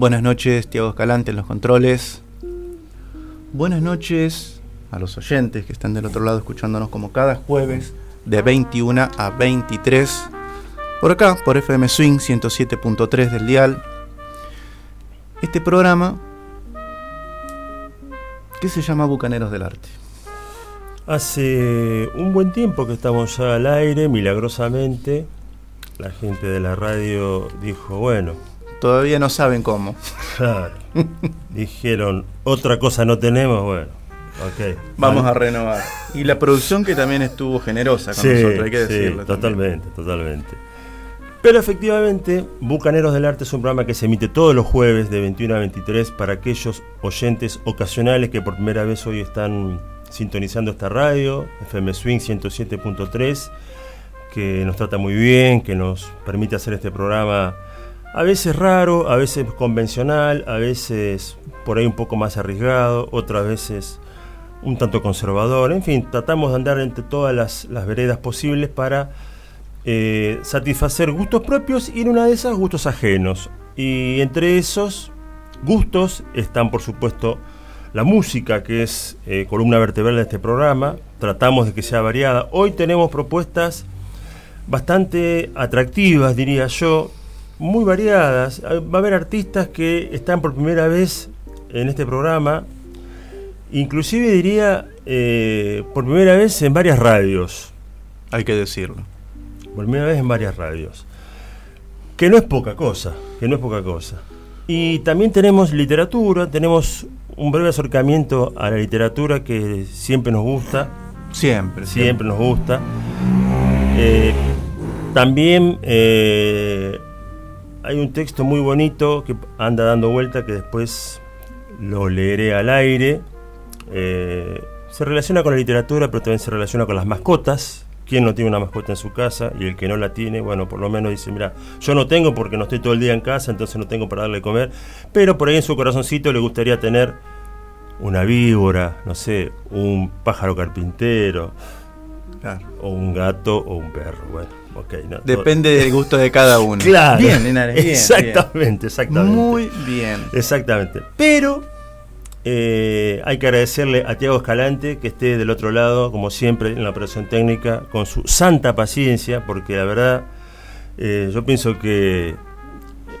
Buenas noches, Tiago Escalante en los controles. Buenas noches a los oyentes que están del otro lado escuchándonos como cada jueves de 21 a 23. Por acá, por FM Swing 107.3 del dial. Este programa que se llama Bucaneros del Arte. Hace un buen tiempo que estamos ya al aire, milagrosamente. La gente de la radio dijo, bueno. Todavía no saben cómo. Claro. Dijeron, otra cosa no tenemos, bueno. ok. Vamos a renovar. Y la producción que también estuvo generosa con Sí, nosotros, hay que sí, decirlo. también. totalmente, totalmente. Pero efectivamente, Bucaneros del Arte es un programa que se emite todos los jueves de 21 a 23 para aquellos oyentes ocasionales que por primera vez hoy están sintonizando esta radio, FM Swing 107.3, que nos trata muy bien, que nos permite hacer este programa a veces raro, a veces convencional, a veces por ahí un poco más arriesgado, otras veces un tanto conservador, en fin, tratamos de andar entre todas las, veredas posibles para eh, satisfacer gustos propios y en una de esas gustos ajenos. Y entre esos gustos están, por supuesto, la música, que es eh, columna vertebral de este programa. Tratamos de que sea variada. Hoy tenemos propuestas bastante atractivas, diría yo, muy variadas. Ah, Va a haber artistas que están por primera vez en este programa, inclusive diría eh, por primera vez en varias radios. Hay que decirlo. Por primera vez en varias radios. Que no es poca cosa, que no es poca cosa. Y también tenemos literatura, tenemos un breve acercamiento a la literatura que siempre nos gusta, Siempre. siempre nos gusta. Eh, también eh, hay un texto muy bonito que anda dando vuelta que después lo leeré al aire. Eh, se relaciona con la literatura, pero también se relaciona con las mascotas. ¿Quién no tiene una mascota en su casa? Y el que no la tiene, bueno, por lo menos dice, mira, yo no tengo porque no estoy todo el día en casa, entonces no tengo para darle de comer. Pero por ahí en su corazoncito le gustaría tener una víbora, no sé, un pájaro carpintero, Claro. o un gato o un perro. Bueno, ok. no, Depende del gusto de cada uno. Claro. Bien, Linares, bien, exactamente, bien. exactamente. Muy bien. Exactamente. Pero eh, hay que agradecerle a Tiago Escalante que esté del otro lado, como siempre, en la operación técnica, con su santa paciencia, porque la verdad, eh, yo pienso que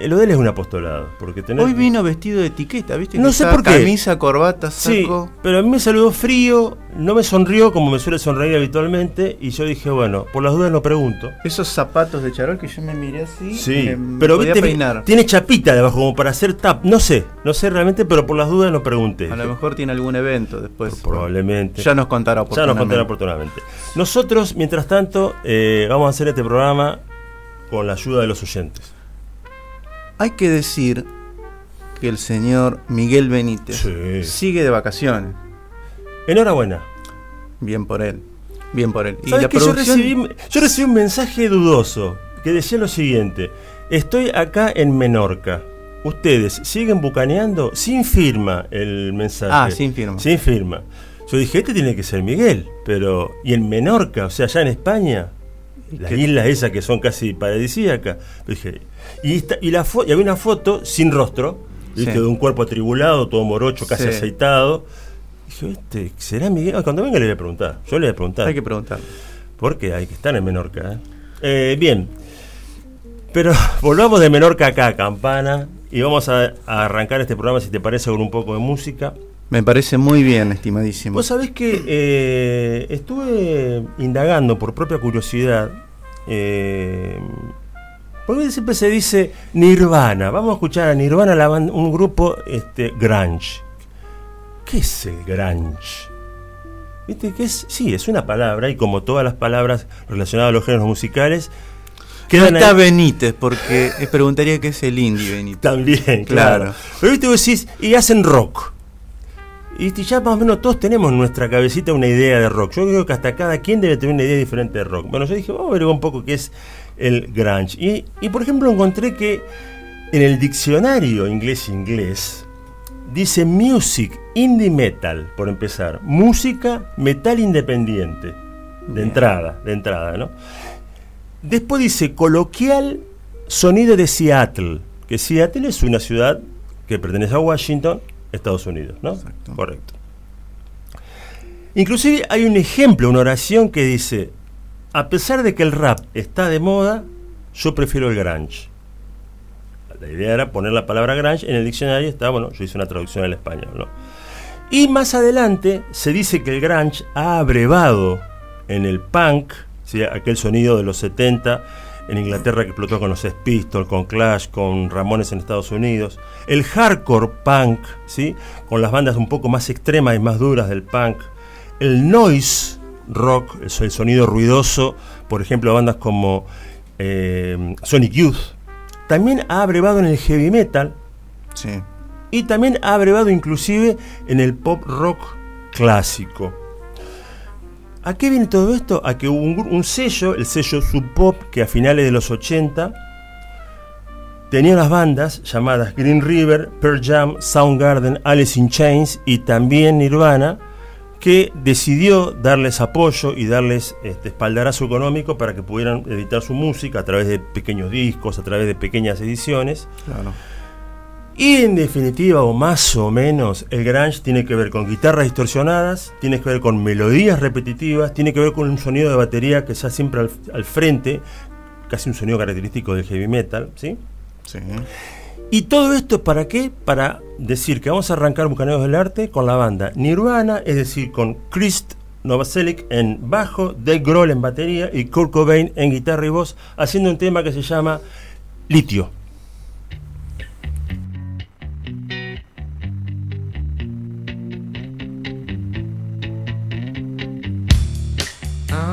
lo de él es un apostolado. Porque tener Hoy vino vestido de etiqueta, ¿viste? No Que sé por qué. Camisa, corbata, Sí, saco. pero a mí me saludó frío, no me sonrió como me suele sonreír habitualmente, y yo dije, bueno, por las dudas no pregunto. Esos zapatos de charol que yo me miré así. Sí, me- pero podía viste, peinar. tiene chapita debajo como para hacer tap. No sé, no sé realmente, pero por las dudas no pregunté. A lo mejor tiene algún evento después. Probablemente. Ya nos contará Ya oportunamente. nos contará oportunamente. Nosotros, mientras tanto, eh, vamos a hacer este programa con la ayuda de los oyentes. Hay que decir que el señor Miguel Benítez Sí. sigue de vacaciones. Enhorabuena. Bien por él. Bien por él. Y ¿Sabes la recibí, yo recibí un mensaje dudoso que decía lo siguiente: Estoy acá en Menorca. ¿Ustedes siguen bucaneando? Sin firma el mensaje. Ah, sin firma. Sin firma. Yo dije, este tiene que ser Miguel, pero. ¿Y en Menorca? O sea, allá en España. Las islas esas que son casi paradisíacas. Dije, y, esta- y, la y había una foto sin rostro, ¿viste? Sí. de un cuerpo atribulado, todo morocho, casi Sí. aceitado. Dije, este, ¿será Miguel? Ah, Cuando venga le voy a preguntar. Yo le voy a preguntar. Hay que preguntarle. Porque hay que estar en Menorca. ¿eh? Eh, bien. Pero volvamos de Menorca acá Campana y vamos a, a arrancar este programa, si te parece, con un poco de música. Me parece muy bien, estimadísimo. Vos sabés que eh, estuve indagando por propia curiosidad. Eh, porque siempre se dice Nirvana. Vamos a escuchar a Nirvana, la banda- un grupo este, grunge. ¿Qué es el grunge? ¿Viste que es? Sí, es una palabra y como todas las palabras relacionadas a los géneros musicales, no está Benítez, porque preguntaría qué es el indie Benítez. También, claro. Pero viste, vos decís, y hacen rock. Y ya más o menos todos tenemos en nuestra cabecita una idea de rock. Yo creo que hasta cada quien debe tener una idea diferente de rock. Bueno, yo dije, vamos a ver un poco qué es el grunge. Y, y por ejemplo encontré que en el diccionario inglés-inglés dice music, indie metal, por empezar. Música, metal independiente. De entrada, de entrada, ¿no? Después dice coloquial sonido de Seattle, que Seattle es una ciudad que pertenece a Washington, Estados Unidos, ¿no? Correcto. Inclusive hay un ejemplo, una oración que dice, a pesar de que el rap está de moda, yo prefiero el grunge. La idea era poner la palabra grunge en el diccionario, está, bueno, yo hice una traducción al español, ¿no? Y más adelante se dice que el grunge ha abrevado en el punk, ¿sí? aquel sonido de los 70 en Inglaterra que explotó con los Pistols, con Clash, con Ramones en Estados Unidos, el hardcore punk, ¿sí? con las bandas un poco más extremas y más duras del punk, el noise rock, el, sonido ruidoso, por ejemplo, bandas como eh, Sonic Youth, también ha abrevado en el heavy metal y también ha abrevado inclusive en el pop rock clásico. ¿A qué viene todo esto? A que hubo un, sello, el sello Sub Pop, que a finales de los 80 tenía unas bandas llamadas Green River, Pearl Jam, Soundgarden, Alice in Chains y también Nirvana, que decidió darles apoyo y darles este, espaldarazo económico para que pudieran editar su música a través de pequeños discos, a través de pequeñas ediciones. Claro. Y en definitiva, o más o menos, el grunge tiene que ver con guitarras distorsionadas, tiene que ver con melodías repetitivas, tiene que ver con un sonido de batería que sea siempre al, frente, casi un sonido característico del heavy metal, ¿sí? Sí. Y todo esto para qué? Para decir que vamos a arrancar Bucaneros del Arte con la banda Nirvana, es decir, con Chris Novoselic en bajo, Dave Grohl en batería y Kurt Cobain en guitarra y voz, haciendo un tema que se llama Litio.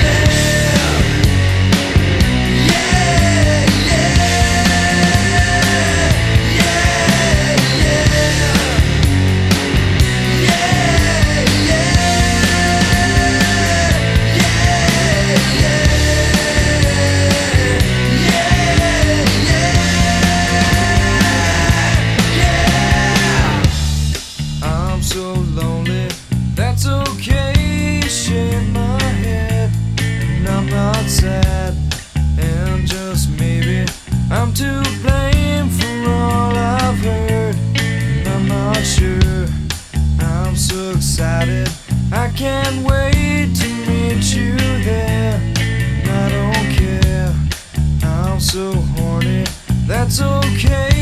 finish can't wait to meet you there. I don't care. I'm so horny. That's okay.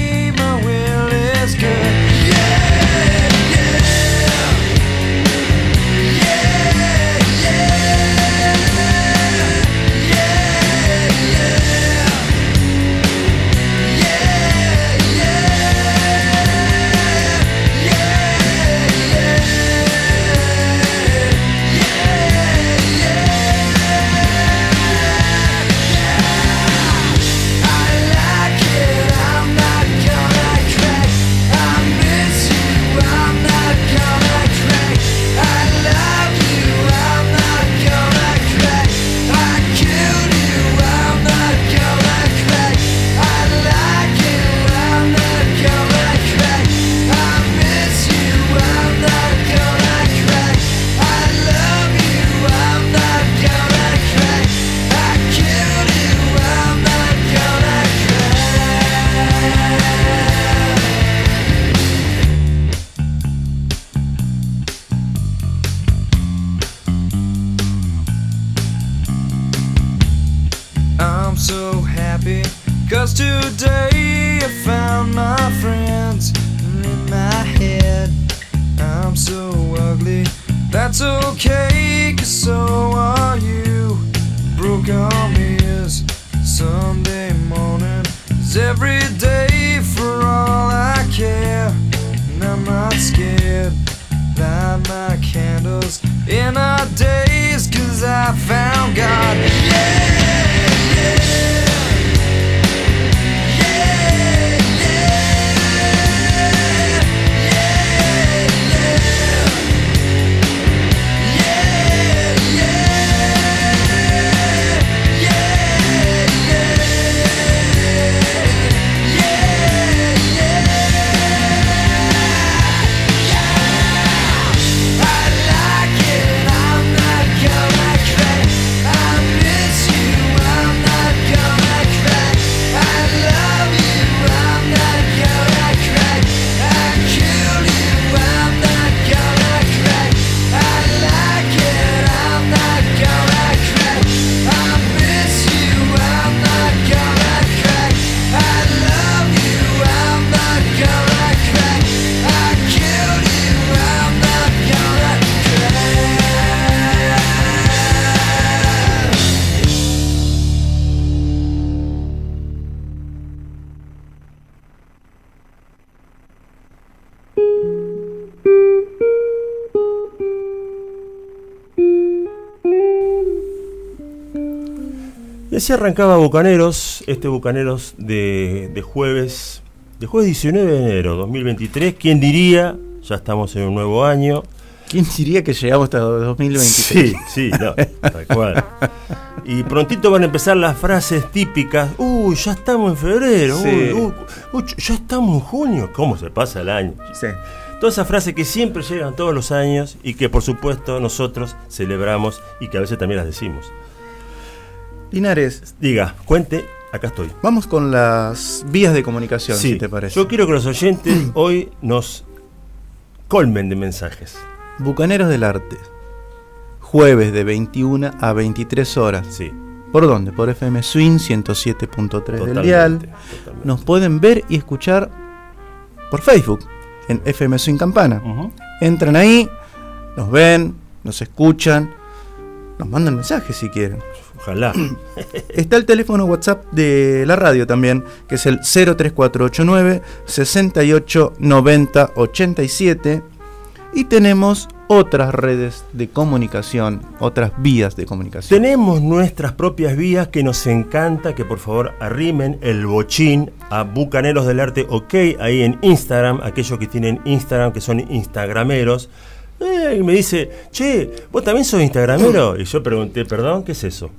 That's okay, cause so are you. Broke arm is Sunday morning, is every day for all I care. And I'm not scared, light my candles in our days, así arrancaba Bucaneros, este Bucaneros de, de jueves, de jueves 19 de enero 2023. ¿Quién diría? Ya estamos en un nuevo año. ¿Quién diría que llegamos hasta 2023? Sí, sí, no, tal cual. Y prontito van a empezar las frases típicas. Uy, ya estamos en febrero. Sí. Uy, uy, uy, ya estamos en junio. ¿Cómo se pasa el año? Sí. Todas esas frases que siempre llegan todos los años y que por supuesto nosotros celebramos y que a veces también las decimos. Linares, Diga, cuente, acá estoy. vamos con las vías de comunicación, Sí, si te parece. Yo quiero que los oyentes hoy nos colmen de mensajes. Bucaneros del Arte. Jueves de 21 a 23 horas. Sí, ¿Por dónde? Por FM Swing 107.3 del dial. totalmente. Nos pueden ver y escuchar por Facebook en FM Swing Campana. Entran ahí, nos ven, nos escuchan, nos mandan mensajes si quieren. Ojalá. Está el teléfono WhatsApp de la radio también, que es el 03489 68 90 87. Y tenemos otras redes de comunicación, otras vías de comunicación. Tenemos nuestras propias vías que nos encanta que por favor arrimen el bochín a Bucaneros del Arte OK ahí en Instagram, aquellos que tienen Instagram, que son instagrameros. Eh, y me dice, che, ¿vos también sos instagramero? Y yo pregunté, perdón, ¿qué es eso?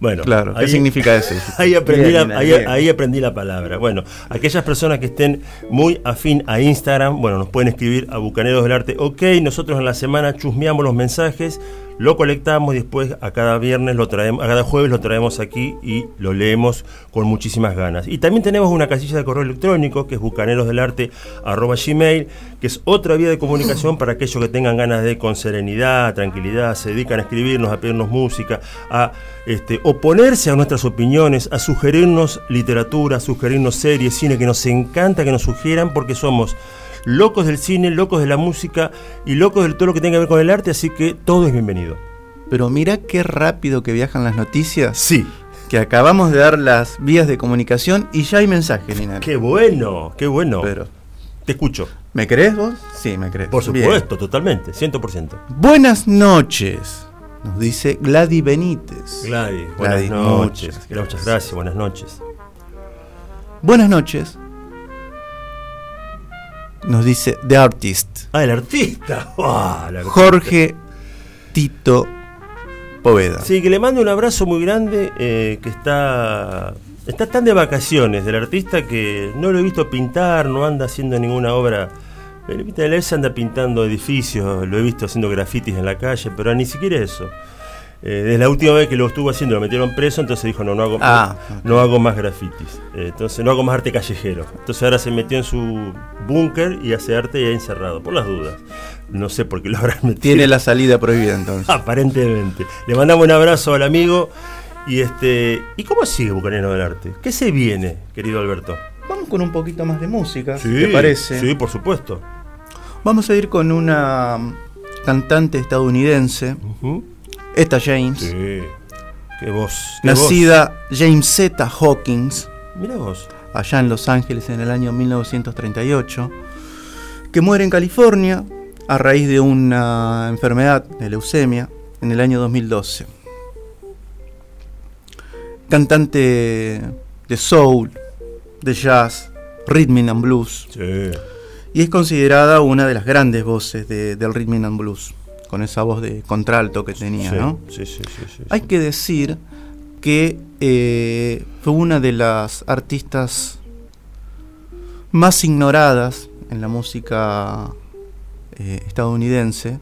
Bueno, Claro, ¿qué significa eso? Ahí aprendí, Bien, la, ahí, ahí aprendí la palabra. Bueno, aquellas personas que estén muy afín a Instagram, bueno, nos pueden escribir a Bucaneros del Arte. Ok, nosotros en la semana chusmeamos los mensajes, lo colectamos y después a cada viernes lo traemos, a cada jueves lo traemos aquí y lo leemos con muchísimas ganas. Y también tenemos una casilla de correo electrónico que es bucanerosdelarte@gmail, que es otra vía de comunicación para aquellos que tengan ganas de con serenidad, tranquilidad, se dedican a escribirnos, a pedirnos música, a este, oponerse a nuestras opiniones, a sugerirnos literatura, a sugerirnos series, cine, que nos encanta que nos sugieran porque somos locos del cine, locos de la música y locos de todo lo que tenga que ver con el arte, así que todo es bienvenido. Pero mira qué rápido que viajan las noticias. Sí, Que acabamos de dar las vías de comunicación y ya hay mensajes, Linares. qué bueno, qué bueno. Pero, Te escucho. ¿me crees vos? Sí, me crees. Por Bien. supuesto, totalmente, 100%. Buenas noches, nos dice Gladys Benítez. Gladys, buenas Gladys, noches. muchas Muchas gracias, buenas noches. Buenas noches, nos dice The Artist, Ah, el artista. Ah, el artista. Jorge Tito Poveda. Sí, que le mando un abrazo muy grande, eh, que está, está tan de vacaciones del artista que no lo he visto pintar, no anda haciendo ninguna obra. Él, viste, él se anda pintando edificios, lo he visto haciendo grafitis en la calle, pero ni siquiera eso. Eh, desde la última vez que lo estuvo haciendo lo metieron preso, entonces dijo, no, no hago, Ah, no hago más grafitis. Eh, entonces no hago más arte callejero. Entonces ahora se metió en su búnker y hace arte y ahí encerrado, por las dudas. No sé por qué lo habrán metido. Tiene la salida prohibida entonces. Aparentemente. Le mandamos un abrazo al amigo Y este, ¿y cómo sigue Bucanero del Arte? ¿Qué se viene, querido Alberto? Vamos con un poquito más de música, si te parece. Sí, por supuesto. Vamos a ir con una cantante estadounidense. Etta James, Sí. Qué voz. qué nacida James Z. Hawkins. Mira vos. allá en Los Ángeles en el año 1938, que muere en California a raíz de una enfermedad de leucemia en el año 2012. Cantante de soul, de jazz, rhythm and blues, Sí. y es considerada una de las grandes voces de- del rhythm and blues, con esa voz de contralto que tenía, sí, ¿no? sí, sí, sí, sí, Hay que decir que eh, fue una de las artistas más ignoradas en la música eh, estadounidense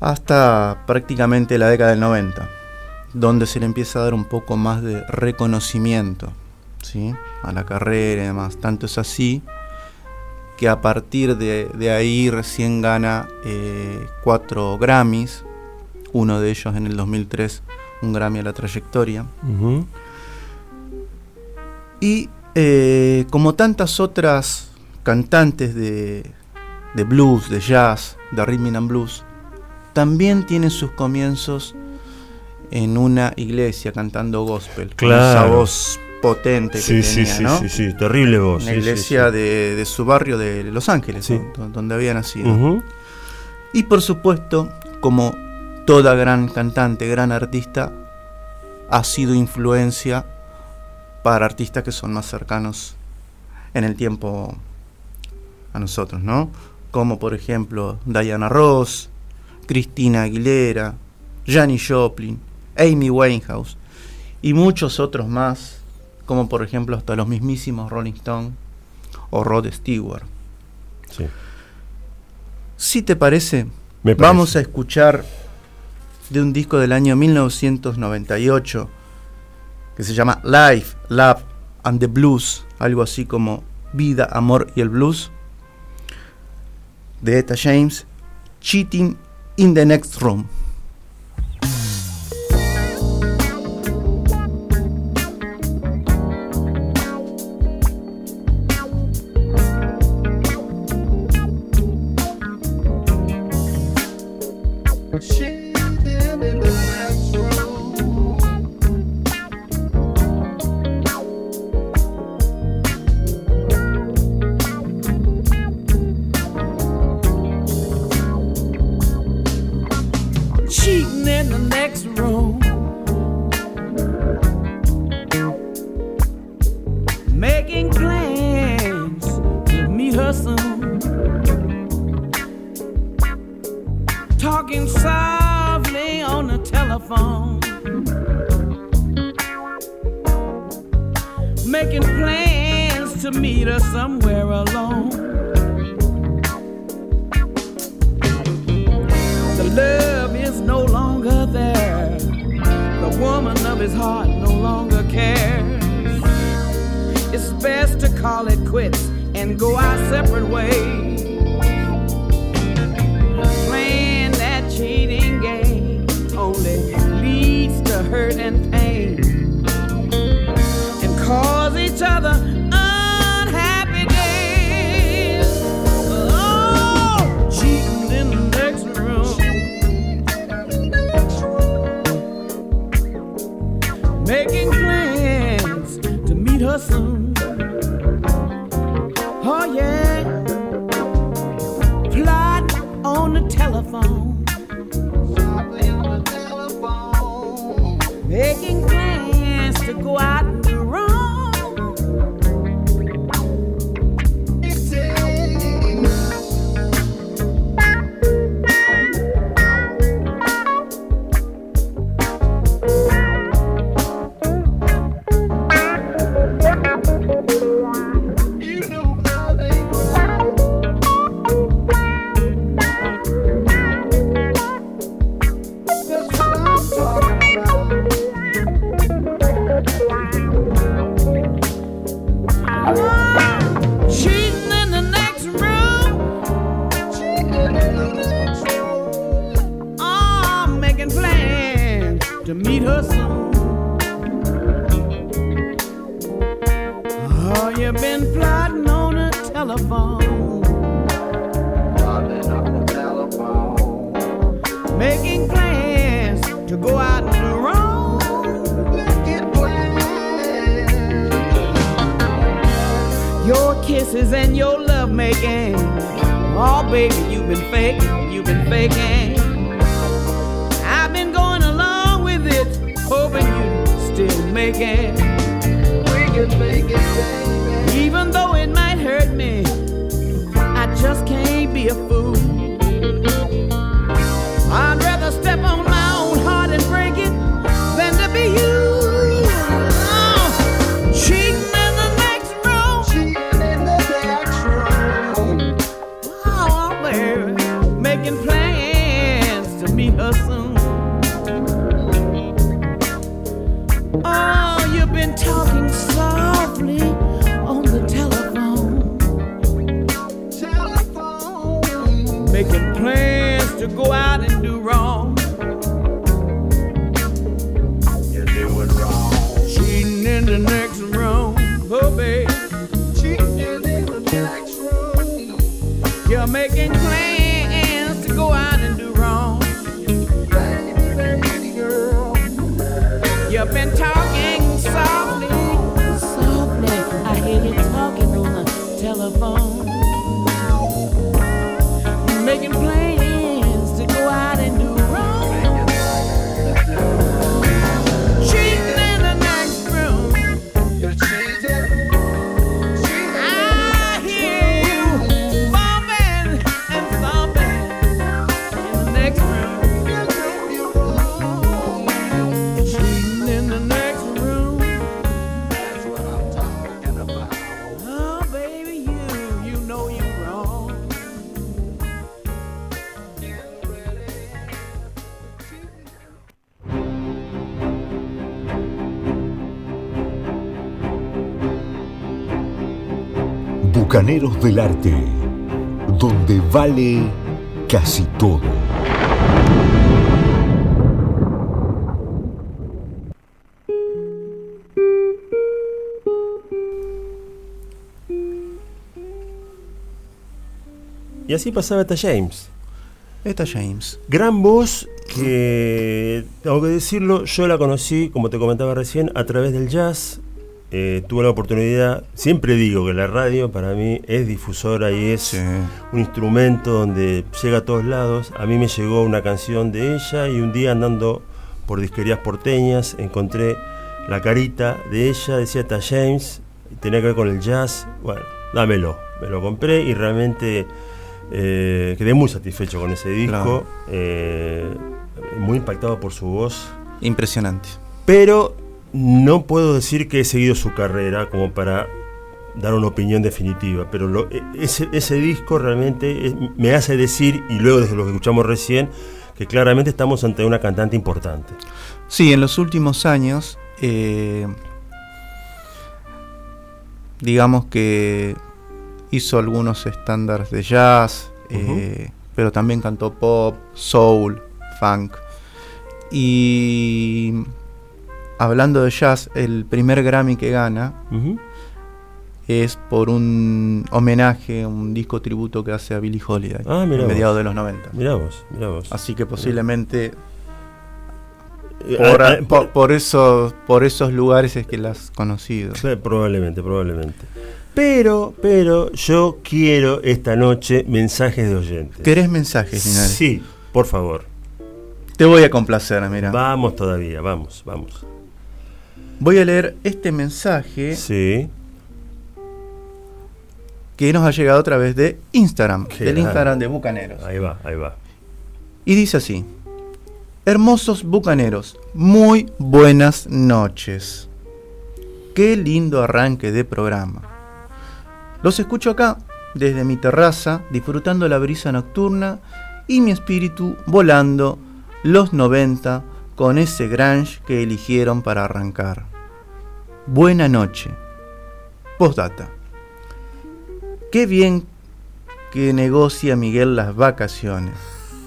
hasta prácticamente la década del 90, donde se le empieza a dar un poco más de reconocimiento ¿sí? a la carrera y demás. Tanto es así que a partir de, de ahí recién gana eh, cuatro Grammys, uno de ellos en el 2003, un Grammy a la trayectoria. Y eh, como tantas otras cantantes de, de blues, de jazz, de rhythm and blues, también tiene sus comienzos en una iglesia cantando gospel, con esa Claro. voz potente que Sí, sí, tenía, sí, ¿no? sí, sí, terrible voz. Una iglesia. De, de su barrio de Los Ángeles, donde había nacido. Y por supuesto, como toda gran cantante, gran artista, ha sido influencia para artistas que son más cercanos en el tiempo a nosotros, ¿no? Como por ejemplo Diana Ross, Cristina Aguilera, Janis Joplin, Amy Winehouse y muchos otros más, como por ejemplo hasta los mismísimos Rolling Stones o Rod Stewart. Sí. Si te parece, Me parece. vamos a escuchar de un disco del año 1998 que se llama Life, Love and the Blues, algo así como Vida, Amor y el Blues, de Etta James, Cheating in the Next Room. Bucaneros del Arte, donde vale casi todo. Y así pasaba esta James. Esta James. Gran voz que, tengo que decirlo, yo la conocí, como te comentaba recién, a través del jazz. Eh, tuve la oportunidad, siempre digo que la radio para mí es difusora y es Sí. un instrumento donde llega a todos lados. A mí me llegó una canción de ella y un día andando por disquerías porteñas encontré la carita de ella, decía esta James, tenía que ver con el jazz. Bueno, dámelo. Me lo compré y realmente eh, quedé muy satisfecho con ese disco. Claro. eh, muy impactado por su voz. Impresionante. Pero no puedo decir que he seguido su carrera como para dar una opinión definitiva, pero lo- e- ese, ese disco realmente es- me hace decir, y luego desde lo que escuchamos recién, que claramente estamos ante una cantante importante. Sí, en los últimos años, eh, digamos que hizo algunos estándares de jazz, eh, pero también cantó pop, soul, funk. Y hablando de jazz, el primer Grammy que gana es por un homenaje, un disco tributo que hace a Billie Holiday Ah, vos. mediados de los 90. Mirá vos, mirá vos. Así que posiblemente Eh, por, ah, ah, por- por esos, por esos lugares es que la has conocido. Probablemente, probablemente. Pero, pero, yo quiero esta noche mensajes de oyentes. ¿Querés mensajes, Linares? Sí, por favor. Te voy a complacer, mira. Vamos todavía, vamos, vamos. Voy a leer este mensaje Sí. que nos ha llegado a través de Instagram, Qué del grande. Instagram de Bucaneros. Ahí va, ahí va. Y dice así: Hermosos bucaneros, muy buenas noches. Qué lindo arranque de programa. Los escucho acá, desde mi terraza, disfrutando la brisa nocturna y mi espíritu volando los 90 con ese grunge que eligieron para arrancar. Buena noche. Postdata. Qué bien que negocia Miguel las vacaciones.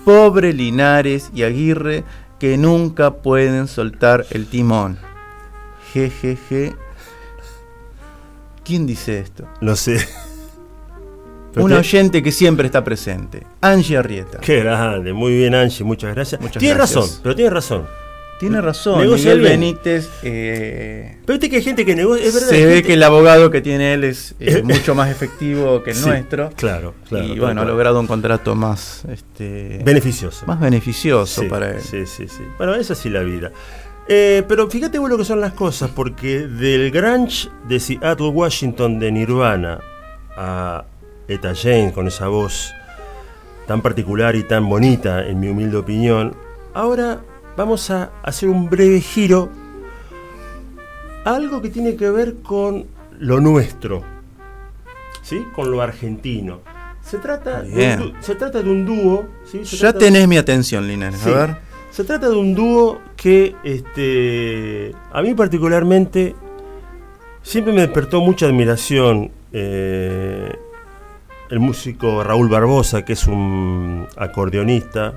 Pobre Linares y Aguirre que nunca pueden soltar el timón. Jejeje. ¿Quién dice esto? No sé. Un te- oyente que siempre está presente, Angie Arrieta. Qué grande, muy bien Angie, muchas gracias. Muchas tiene gracias. razón, pero tiene razón. Tiene razón, Negocia Miguel bien. Benítez. eh, Pero viste que hay gente que negocia, es verdad. se ve gente- que el abogado que tiene él es eh, mucho más efectivo que el Sí, nuestro. Claro, claro. y bueno, ha logrado un contrato más, este, beneficioso. más beneficioso Sí, para él. Sí, sí, sí. Bueno, es así la vida. Eh, pero fíjate vos lo que son las cosas, porque del grunge de Seattle, Washington, de Nirvana, a Eta James, con esa voz tan particular y tan bonita, en mi humilde opinión, ahora vamos a hacer un breve giro a algo que tiene que ver con lo nuestro, ¿sí? Con lo argentino. Se trata, de un, se trata de un dúo. Ya tenés mi atención, Linares. Sí. A ver. Se trata de un dúo que este, a mí particularmente siempre me despertó mucha admiración. eh, el músico Raúl Barbosa, que es un acordeonista,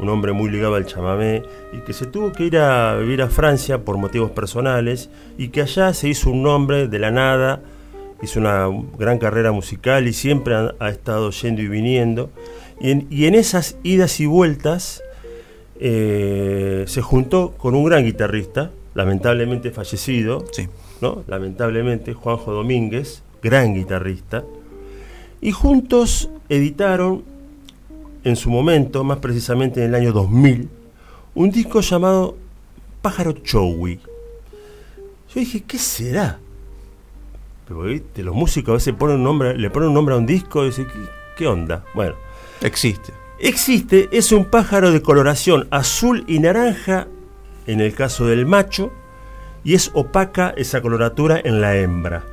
un hombre muy ligado al chamamé, y que se tuvo que ir a vivir a Francia por motivos personales, y que allá se hizo un nombre de la nada, hizo una gran carrera musical y siempre ha, ha estado yendo y viniendo. Y en, y en esas idas y vueltas eh, se juntó con un gran guitarrista, lamentablemente fallecido, Sí. ¿no? lamentablemente Juanjo Domínguez, gran guitarrista, y juntos editaron en su momento, más precisamente en el año 2000, un disco llamado Pájaro Chowi. Yo dije, ¿qué será? Pero ¿viste? los músicos a veces ponen un nombre, le ponen un nombre a un disco y dicen, ¿qué, qué onda? Bueno, Existe. Existe, es un pájaro de coloración azul y naranja en el caso del macho y es opaca esa coloratura en la hembra.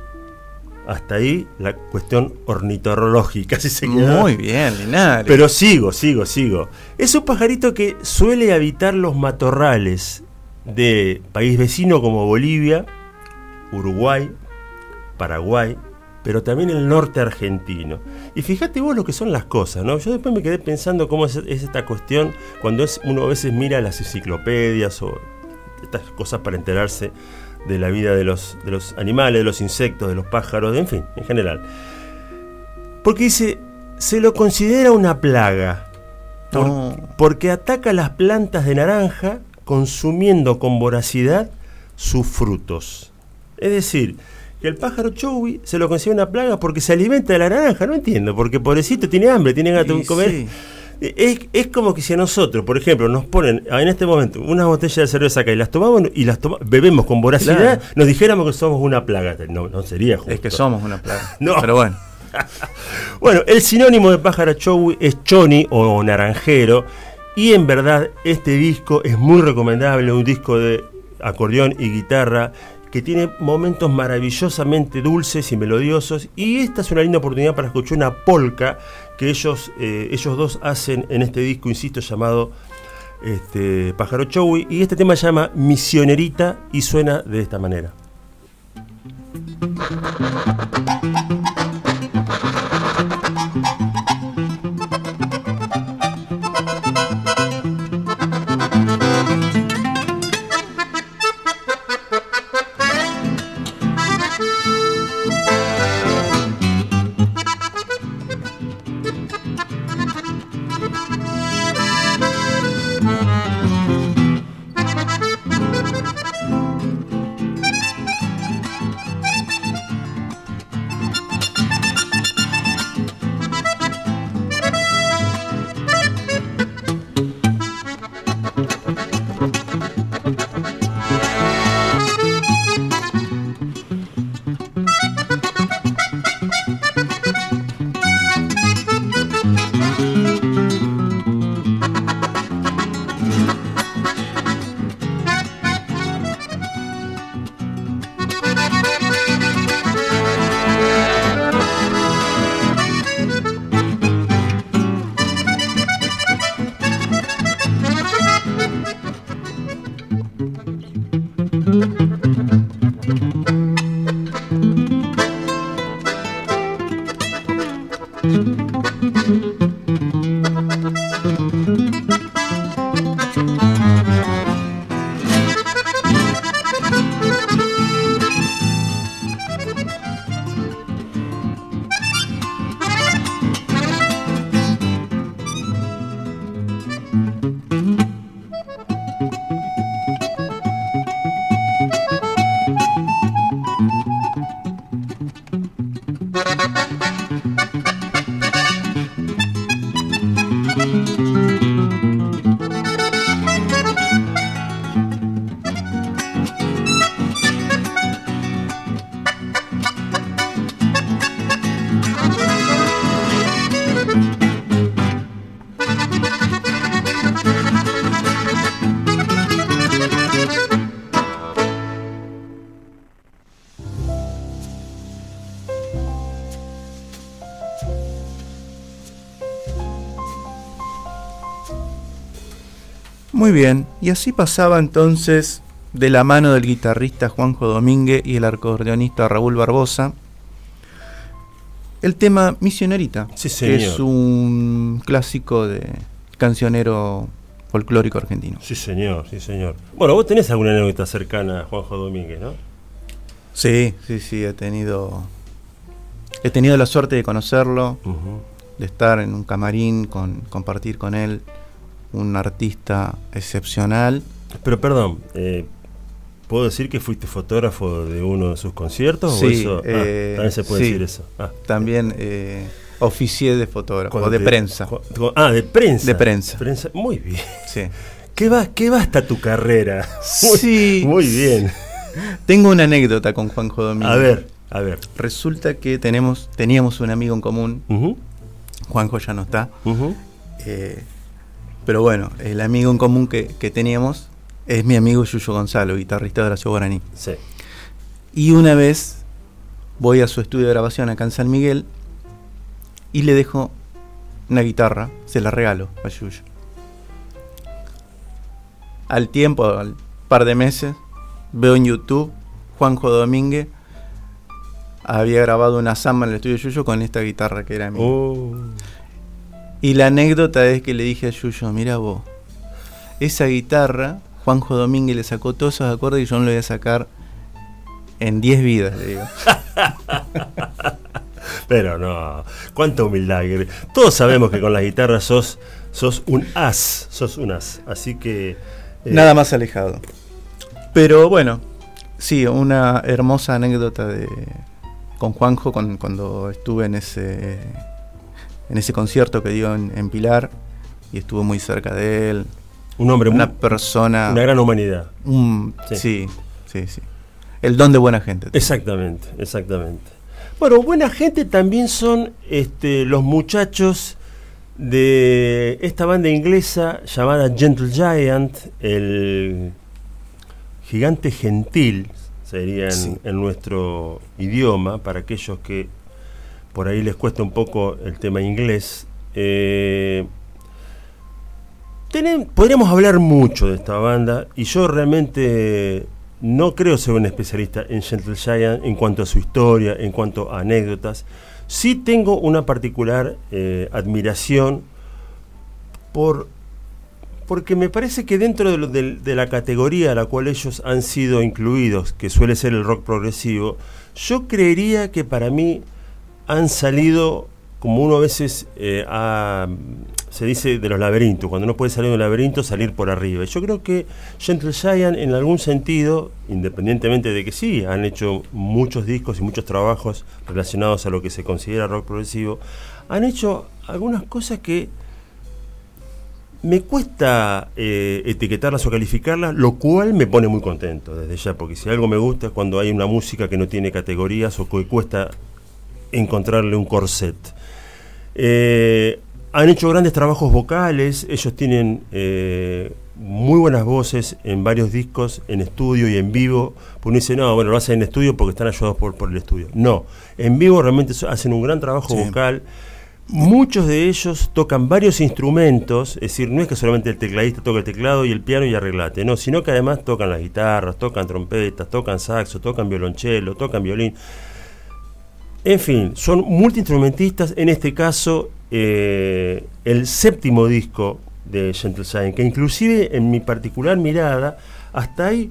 Hasta ahí la cuestión ornitorológica, si se queda. Muy bien, Linares. Pero sigo, sigo, sigo. Es un pajarito que suele habitar los matorrales de país vecino como Bolivia, Uruguay, Paraguay, pero también el norte argentino. Y fíjate vos lo que son las cosas, ¿no? Yo después me quedé pensando cómo es, es esta cuestión cuando es, uno a veces mira las enciclopedias o estas cosas para enterarse de la vida de los, de los animales, de los insectos, de los pájaros, en fin, en general. Porque dice, se lo considera una plaga. por- porque ataca las plantas de naranja consumiendo con voracidad sus frutos. Es decir, que el pájaro chowi se lo considera una plaga porque se alimenta de la naranja, no entiendo, porque pobrecito tiene hambre, tiene ganas de comer. sí. Es, es como que si a nosotros, por ejemplo, nos ponen en este momento unas botellas de cerveza acá y las tomamos y las toma- bebemos con voracidad, Claro. nos dijéramos que somos una plaga. No, no sería justo. Es que somos una plaga. No. Pero bueno. Bueno, el sinónimo de pájaro chowi es choni o naranjero. Y en verdad, este disco es muy recomendable, un disco de acordeón y guitarra que tiene momentos maravillosamente dulces y melodiosos. Y esta es una linda oportunidad para escuchar una polka que ellos, eh, ellos dos hacen en este disco, insisto, llamado este, Pájaro Chowi. Y este tema se llama Misionerita y suena de esta manera. Muy bien, y así pasaba entonces de la mano del guitarrista Juanjo Domínguez y el acordeonista Raúl Barbosa el tema Misionerita, Sí, que es un clásico de cancionero folclórico argentino. Sí, señor, sí, señor. Bueno, vos tenés alguna anécdota cercana a Juanjo Domínguez, ¿no? Sí, sí, sí, he tenido he tenido la suerte de conocerlo, Ujú. de estar en un camarín, con compartir con él, un artista excepcional. Pero perdón, eh, ¿puedo decir que fuiste fotógrafo de uno de sus conciertos? o Sí, eso? Ah, eh, también se puede sí. decir eso. Ah. También eh, oficié de fotógrafo, Cuando de te- prensa. Ah, de prensa. De prensa. Muy bien. Sí. ¿Qué, va, ¿Qué basta tu carrera? Muy- Sí. Muy bien. Tengo una anécdota con Juanjo Domínguez. A ver, a ver. Resulta que tenemos, teníamos un amigo en común, Juanjo ya no está, ujú. eh, pero bueno, el amigo en común que, que teníamos es mi amigo Yuyo Gonzalo, guitarrista de Horacio Guaraní. Sí. Y una vez voy a su estudio de grabación acá en San Miguel y le dejo una guitarra, se la regalo a Yuyo. Al tiempo, al par de meses, veo en YouTube Juanjo Domínguez había grabado una samba en el estudio de Yuyo con esta guitarra que era mía. Oh. Y la anécdota es que le dije a Yuyo, mira vos, esa guitarra, Juanjo Domínguez le sacó todos esos acordes y yo no lo voy a sacar en 10 vidas, le digo. Pero no, cuánta humildad. Todos sabemos que con las guitarras sos, sos un as, sos un as. Así que... eh, Nada más alejado. Pero bueno, sí, una hermosa anécdota de con Juanjo con- cuando estuve en ese en ese concierto que dio en, en Pilar y estuvo muy cerca de él. Un hombre, Una muy- persona. una gran humanidad. un- Sí. sí, sí, sí. El don de buena gente. Exactamente, exactamente. Bueno, buena gente también son este, los muchachos de esta banda inglesa llamada Gentle Giant, el gigante gentil sería en, Sí. en nuestro idioma, para aquellos que por ahí les cuesta un poco el tema inglés. Eh, podríamos hablar mucho de esta banda y yo realmente no creo ser un especialista en Gentle Giant en cuanto a su historia, en cuanto a anécdotas. Sí tengo una particular eh, admiración por porque me parece que dentro de la categoría a la cual ellos han sido incluidos, que suele ser el rock progresivo, yo creería que para mí han salido, como uno a veces eh, se dice de los laberintos, cuando uno puede salir de un laberinto, salir por arriba. Yo creo que Gentle Giant, en algún sentido, independientemente de que sí, han hecho muchos discos y muchos trabajos relacionados a lo que se considera rock progresivo, han hecho algunas cosas que me cuesta eh, etiquetarlas o calificarlas, lo cual me pone muy contento desde ya, porque si algo me gusta es cuando hay una música que no tiene categorías o que cuesta encontrarle un corset. Eh, han hecho grandes trabajos vocales, ellos tienen eh, muy buenas voces en varios discos, en estudio y en vivo. Pues uno dice, no, bueno, lo hacen en estudio porque están ayudados por, por el estudio. No, en vivo realmente hacen un gran trabajo Sí. vocal. Muchos de ellos tocan varios instrumentos, es decir, no es que solamente el tecladista toca el teclado y el piano y arreglate, no, sino que además tocan las guitarras, tocan trompetas, tocan saxo, tocan violonchelo, tocan violín. En fin, son multiinstrumentistas, en este caso eh, el séptimo disco de Gentle Giant, que inclusive en mi particular mirada, hasta hay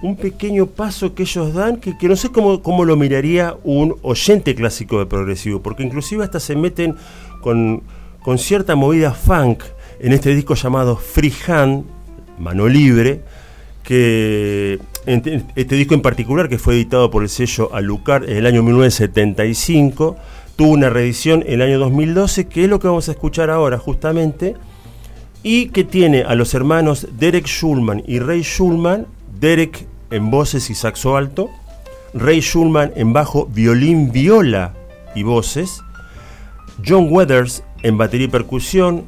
un pequeño paso que ellos dan que, que no sé cómo, cómo lo miraría un oyente clásico de progresivo, porque inclusive hasta se meten con, con cierta movida funk en este disco llamado Freehand, Mano Libre, que este disco en particular, que fue editado por el sello Alucard en el año 1975, tuvo una reedición en el año 2012, que es lo que vamos a escuchar ahora justamente, y que tiene a los hermanos Derek Schulman y Ray Schulman, Derek en voces y saxo alto, Ray Schulman en bajo, violín, viola y voces, John Weathers en batería y percusión,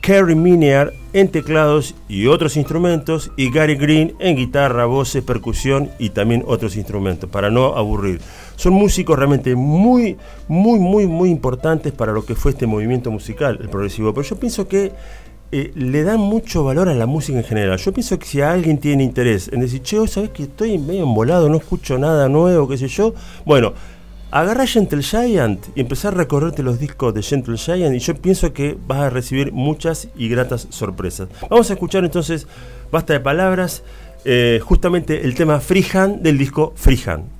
Kerry Miniar en teclados y otros instrumentos y Gary Green en guitarra, voces, percusión y también otros instrumentos, para no aburrir. Son músicos realmente muy, muy, muy, muy importantes para lo que fue este movimiento musical, el progresivo. Pero yo pienso que eh, le dan mucho valor a la música en general. Yo pienso que si alguien tiene interés en decir, che, ¿sabes que estoy medio embolado, no escucho nada nuevo, qué sé yo? Bueno, agarra Gentle Giant y empezar a recorrerte los discos de Gentle Giant y yo pienso que vas a recibir muchas y gratas sorpresas. Vamos a escuchar entonces, basta de palabras, eh, justamente el tema Freehand del disco Freehand.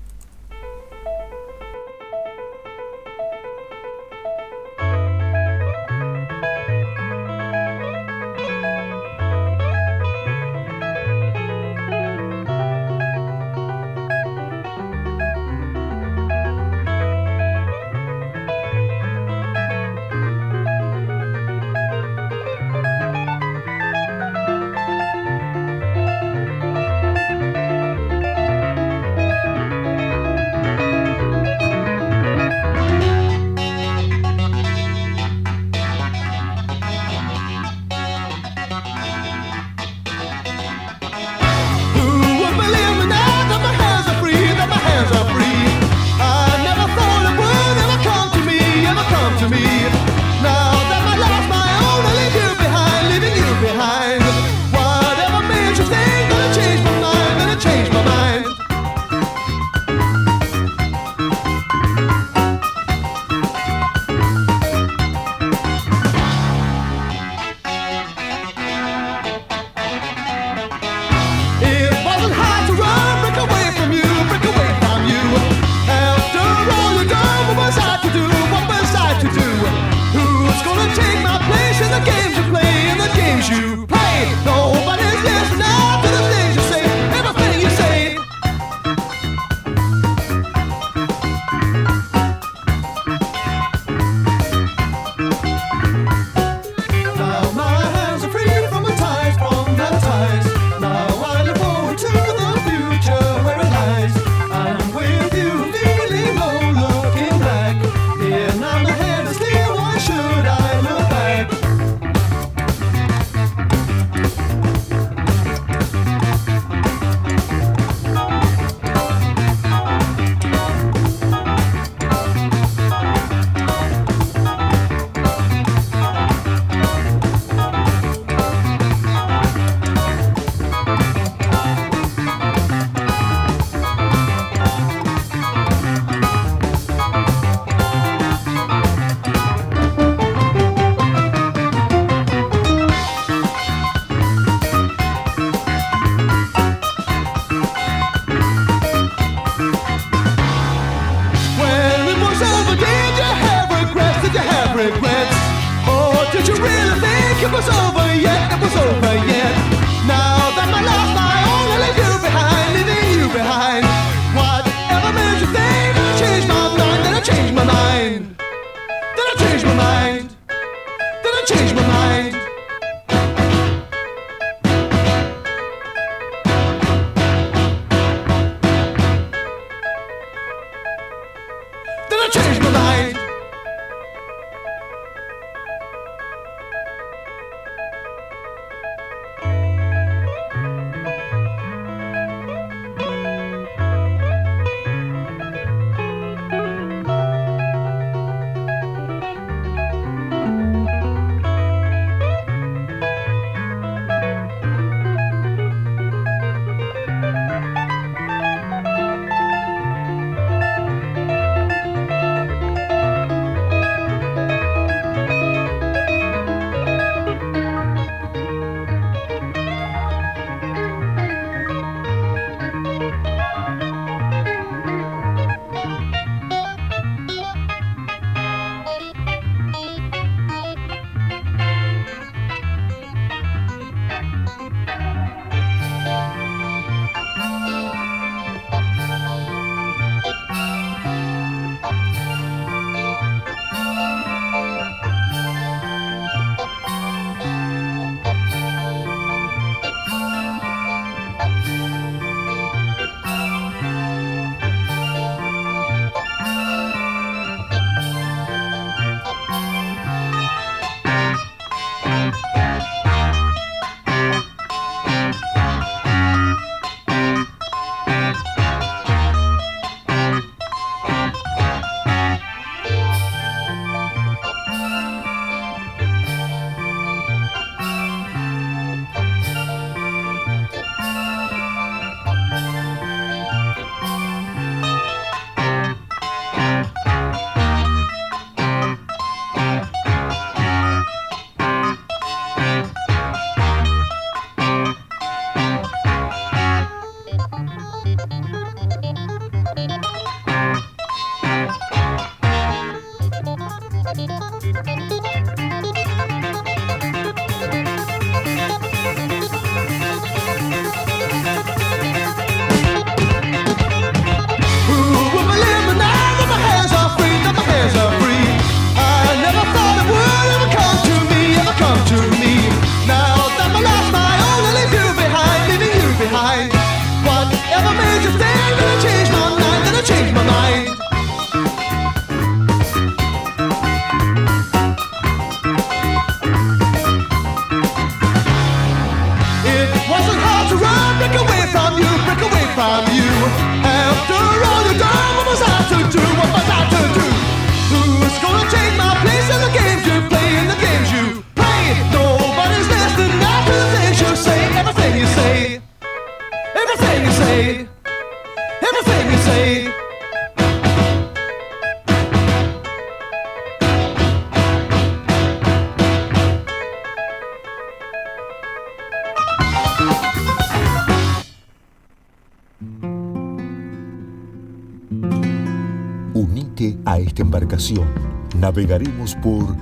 Navegaremos por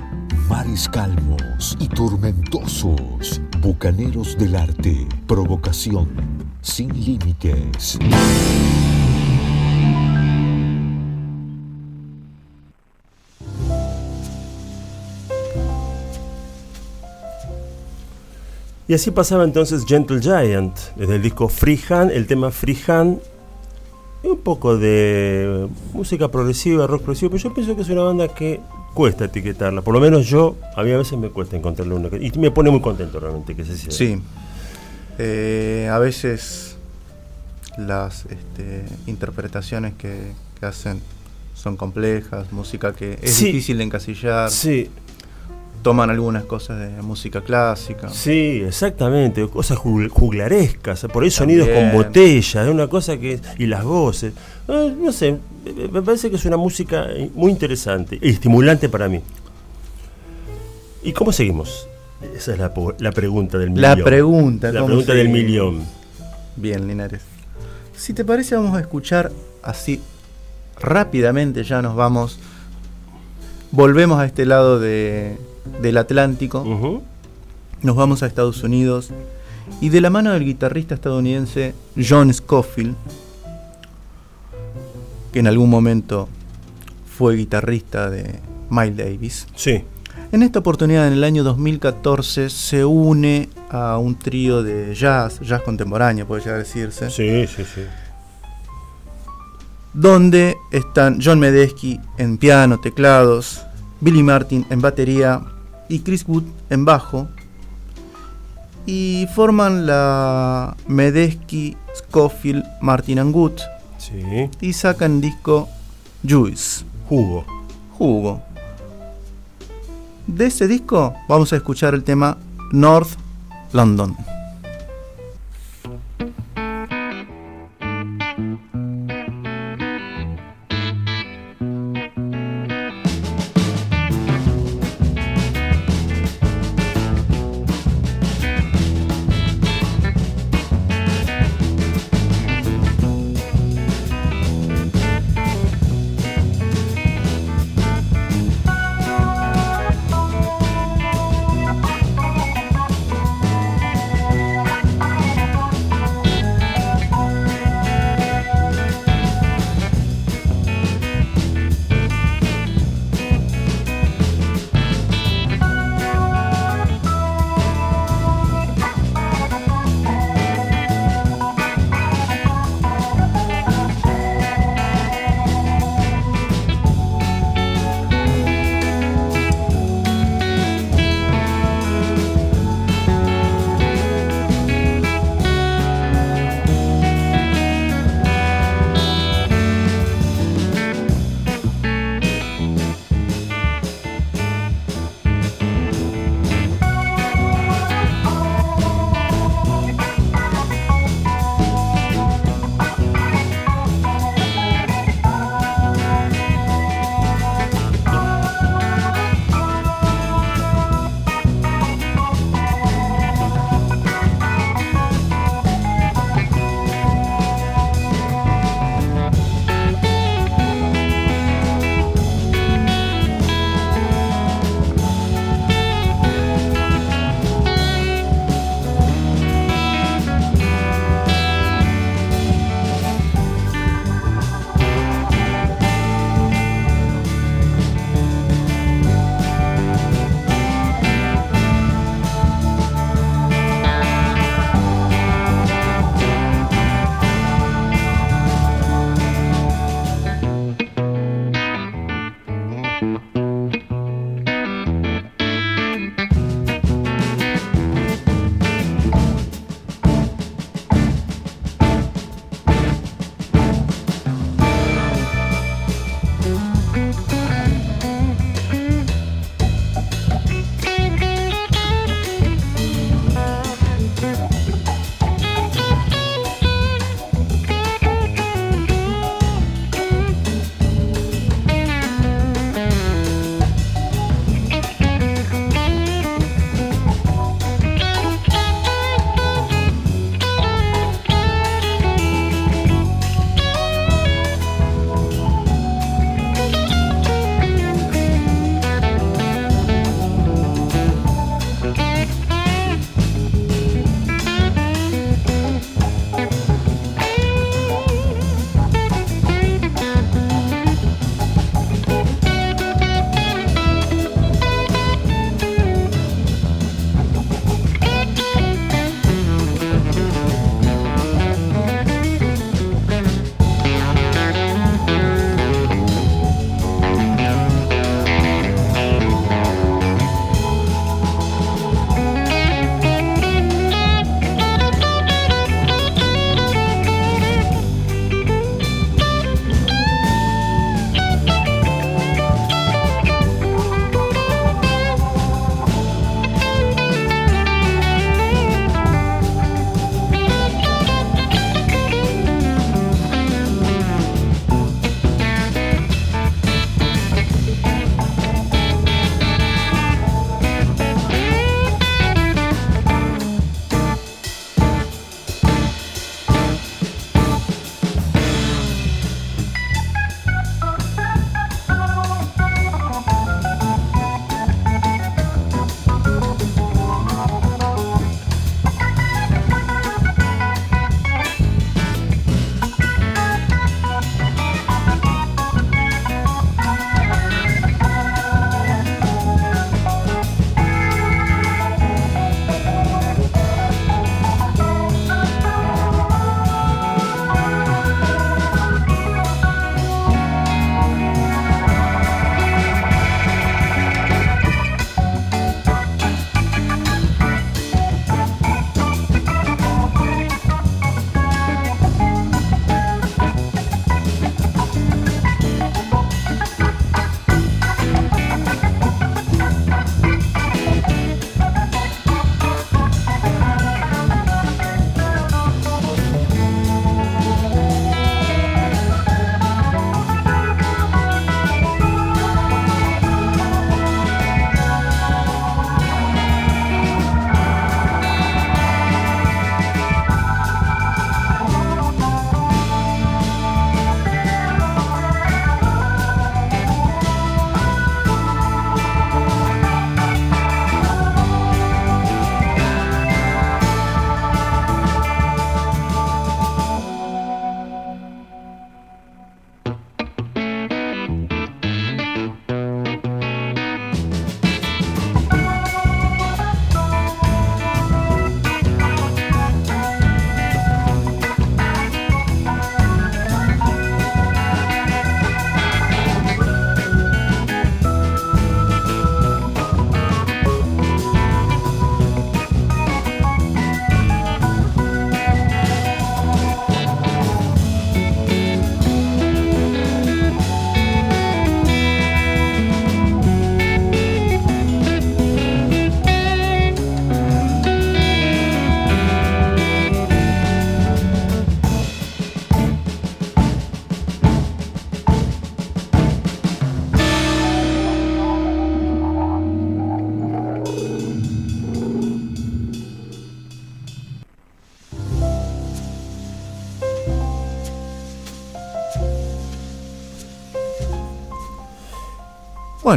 mares calmos y tormentosos, bucaneros del arte, provocación sin límites. Y así pasaba entonces Gentle Giant, desde el disco Freehand, el tema Freehand poco de música progresiva, rock progresivo, pero yo pienso que es una banda que cuesta etiquetarla. Por lo menos yo, a mí a veces me cuesta encontrarle una. Y me pone muy contento realmente que se sea. Sí. Eh, a veces las este, interpretaciones que, hacen son complejas, música que es difícil de encasillar. Sí, toman algunas cosas de música clásica. Sí, exactamente, cosas juglarescas, por ahí sonidos con botella, es una cosa que y las voces. Eh, no sé, me parece que es una música muy interesante y estimulante para mí. ¿Y cómo seguimos? Esa es la, pregunta del millón. La pregunta, la pregunta del millón. Bien, Linares. Si te parece, vamos a escuchar así rápidamente, ya nos vamos. Volvemos a este lado de, del Atlántico, nos vamos a Estados Unidos y de la mano del guitarrista estadounidense John Scofield, que en algún momento fue guitarrista de Miles Davis. Sí. En esta oportunidad, en el año 2014, se une a un trío de jazz, jazz contemporáneo, puede llegar a decirse. Sí, sí, sí. Donde están John Medesky en piano, teclados, Billy Martin en batería, y Chris Wood en bajo. Y forman la Medesky, Scofield, Martin and Wood. Sí. Y sacan disco Juice. Jugo. Jugo. De ese disco vamos a escuchar el tema North London.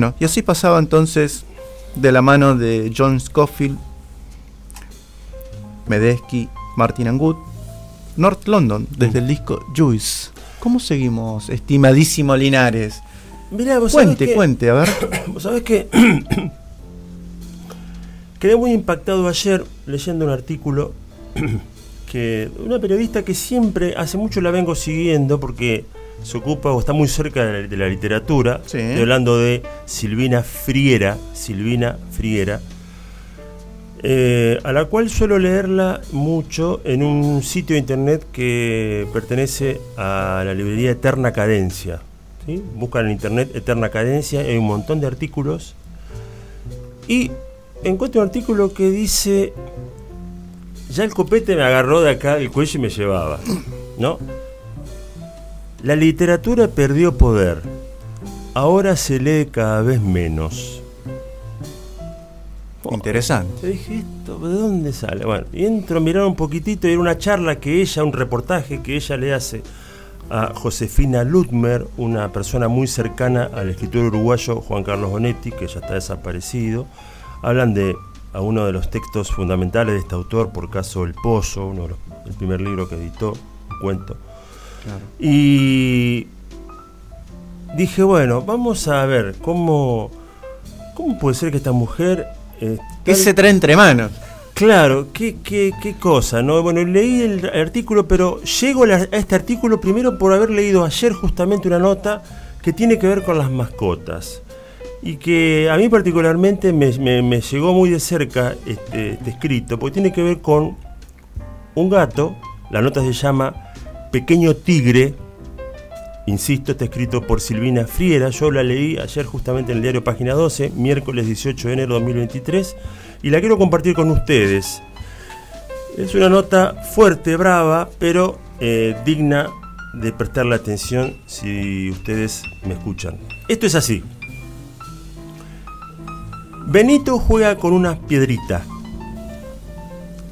Bueno, y así pasaba entonces de la mano de John Scofield, Medesky, Martin Angut, North London, desde el disco Juice. ¿Cómo seguimos, estimadísimo Linares? Mirá, vos Cuente, que- cuente, a ver. Vos sabés que quedé muy impactado ayer leyendo un artículo que una periodista que siempre, hace mucho la vengo siguiendo porque se ocupa o está muy cerca de la, de la literatura. Sí. Estoy hablando de Silvina Friera, Silvina Friera, eh, a la cual suelo leerla mucho en un sitio de internet que pertenece a la librería Eterna Cadencia. ¿sí? Buscan en internet Eterna Cadencia, hay un montón de artículos. Y encuentro un artículo que dice, ya el copete me agarró de acá del cuello y me llevaba. ¿No? La literatura perdió poder. Ahora se lee cada vez menos. Interesante. Yo dije, ¿esto de dónde sale? Bueno, y entro a mirar un poquitito y era una charla que ella, un reportaje que ella le hace a Josefina Lutmer, una persona muy cercana al escritor uruguayo Juan Carlos Bonetti, que ya está desaparecido. Hablan de a uno de los textos fundamentales de este autor, por caso El Pozo, uno de los- el primer libro que editó, un cuento. Y dije, bueno, vamos a ver cómo, cómo puede ser que esta mujer... eh, ¿Qué tal- se trae entre manos? Claro, qué, qué, qué cosa, ¿no? Bueno, leí el artículo, pero llego a este artículo primero por haber leído ayer justamente una nota que tiene que ver con las mascotas. Y que a mí particularmente me, me- me llegó muy de cerca este, este escrito, porque tiene que ver con un gato, la nota se llama Pequeño Tigre, insisto, está escrito por Silvina Friera, yo la leí ayer justamente en el diario Página 12, miércoles 18 de enero de 2023, y la quiero compartir con ustedes. Es una nota fuerte, brava, pero eh, digna de prestarle atención si ustedes me escuchan. Esto es así. Benito juega con una piedrita.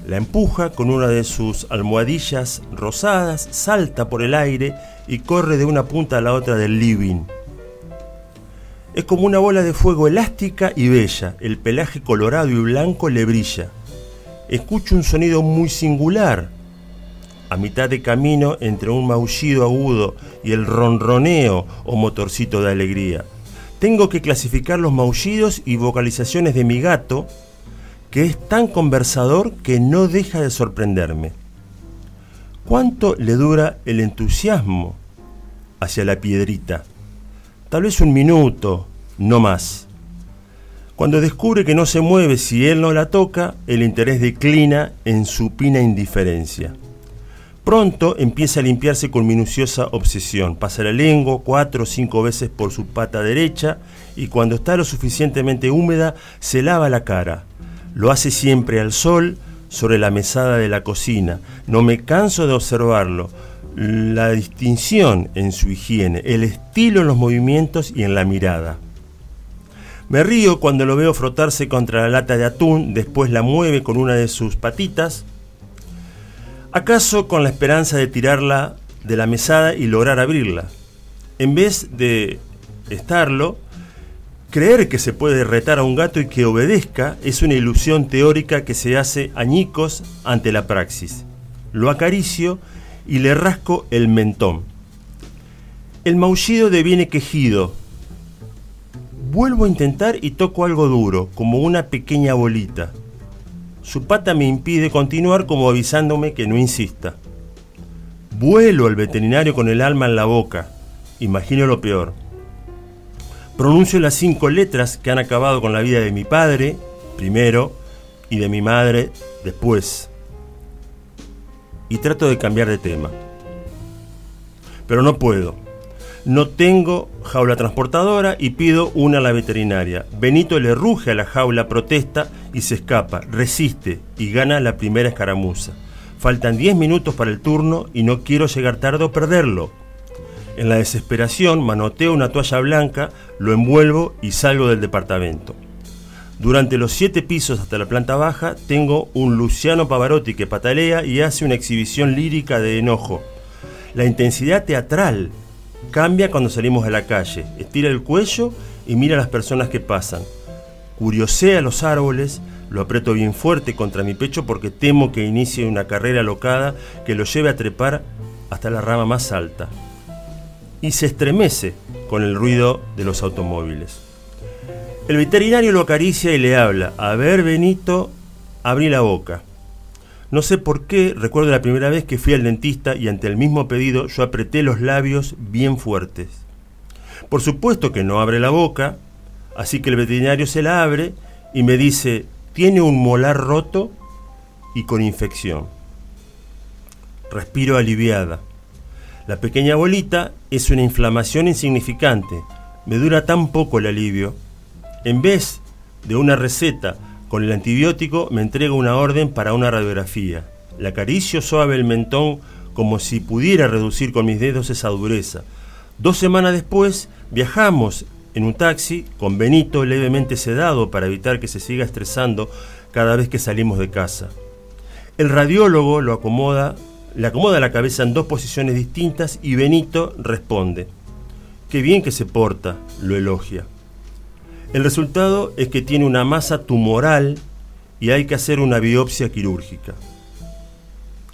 La empuja con una de sus almohadillas rosadas, salta por el aire y corre de una punta a la otra del living. Es como una bola de fuego elástica y bella, el pelaje colorado y blanco le brilla. Escucho un sonido muy singular. A mitad de camino entre un maullido agudo y el ronroneo o motorcito de alegría. Tengo que clasificar los maullidos y vocalizaciones de mi gato, que es tan conversador que no deja de sorprenderme. ¿Cuánto le dura el entusiasmo hacia la piedrita? Tal vez un minuto, no más. Cuando descubre que no se mueve si él no la toca, el interés declina en supina indiferencia. Pronto empieza a limpiarse con minuciosa obsesión. Pasa la lengua cuatro o cinco veces por su pata derecha y cuando está lo suficientemente húmeda se lava la cara. Lo hace siempre al sol sobre la mesada de la cocina. No me canso de observarlo. La distinción en su higiene, el estilo en los movimientos y en la mirada. Me río cuando lo veo frotarse contra la lata de atún, después la mueve con una de sus patitas, acaso con la esperanza de tirarla de la mesada y lograr abrirla. En vez de estarlo, creer que se puede retar a un gato y que obedezca es una ilusión teórica que se hace añicos ante la praxis. Lo acaricio y le rasco el mentón. El maullido deviene quejido. Vuelvo a intentar y toco algo duro, como una pequeña bolita. Su pata me impide continuar como avisándome que no insista. Vuelo al veterinario con el alma en la boca. Imagino lo peor. Pronuncio las cinco letras que han acabado con la vida de mi padre, primero, y de mi madre, después. Y trato de cambiar de tema. Pero no puedo. No tengo jaula transportadora y pido una a la veterinaria. Benito le ruge a la jaula, protesta y se escapa, resiste y gana la primera escaramuza. Faltan 10 minutos para el turno y no quiero llegar tarde o perderlo. En la desesperación manoteo una toalla blanca, lo envuelvo y salgo del departamento. Durante los siete pisos hasta la planta baja tengo un Luciano Pavarotti que patalea y hace una exhibición lírica de enojo. La intensidad teatral cambia cuando salimos a la calle. Estira el cuello y mira a las personas que pasan. Curiosea los árboles, lo aprieto bien fuerte contra mi pecho porque temo que inicie una carrera locada que lo lleve a trepar hasta la rama más alta. Y se estremece con el ruido de los automóviles. El veterinario lo acaricia y le habla. A ver, Benito, abrí la boca. No sé por qué, recuerdo la primera vez que fui al dentista y ante el mismo pedido yo apreté los labios bien fuertes. Por supuesto que no abre la boca, así que el veterinario se la abre y me dice, tiene un molar roto y con infección. Respiro aliviada. La pequeña bolita es una inflamación insignificante. Me dura tan poco el alivio. En vez de una receta con el antibiótico, me entrega una orden para una radiografía. La acaricio suave el mentón como si pudiera reducir con mis dedos esa dureza. Dos semanas después viajamos en un taxi con Benito levemente sedado para evitar que se siga estresando cada vez que salimos de casa. El radiólogo lo acomoda, le acomoda la cabeza en dos posiciones distintas y Benito responde. Qué bien que se porta, lo elogia. El resultado es que tiene una masa tumoral y hay que hacer una biopsia quirúrgica.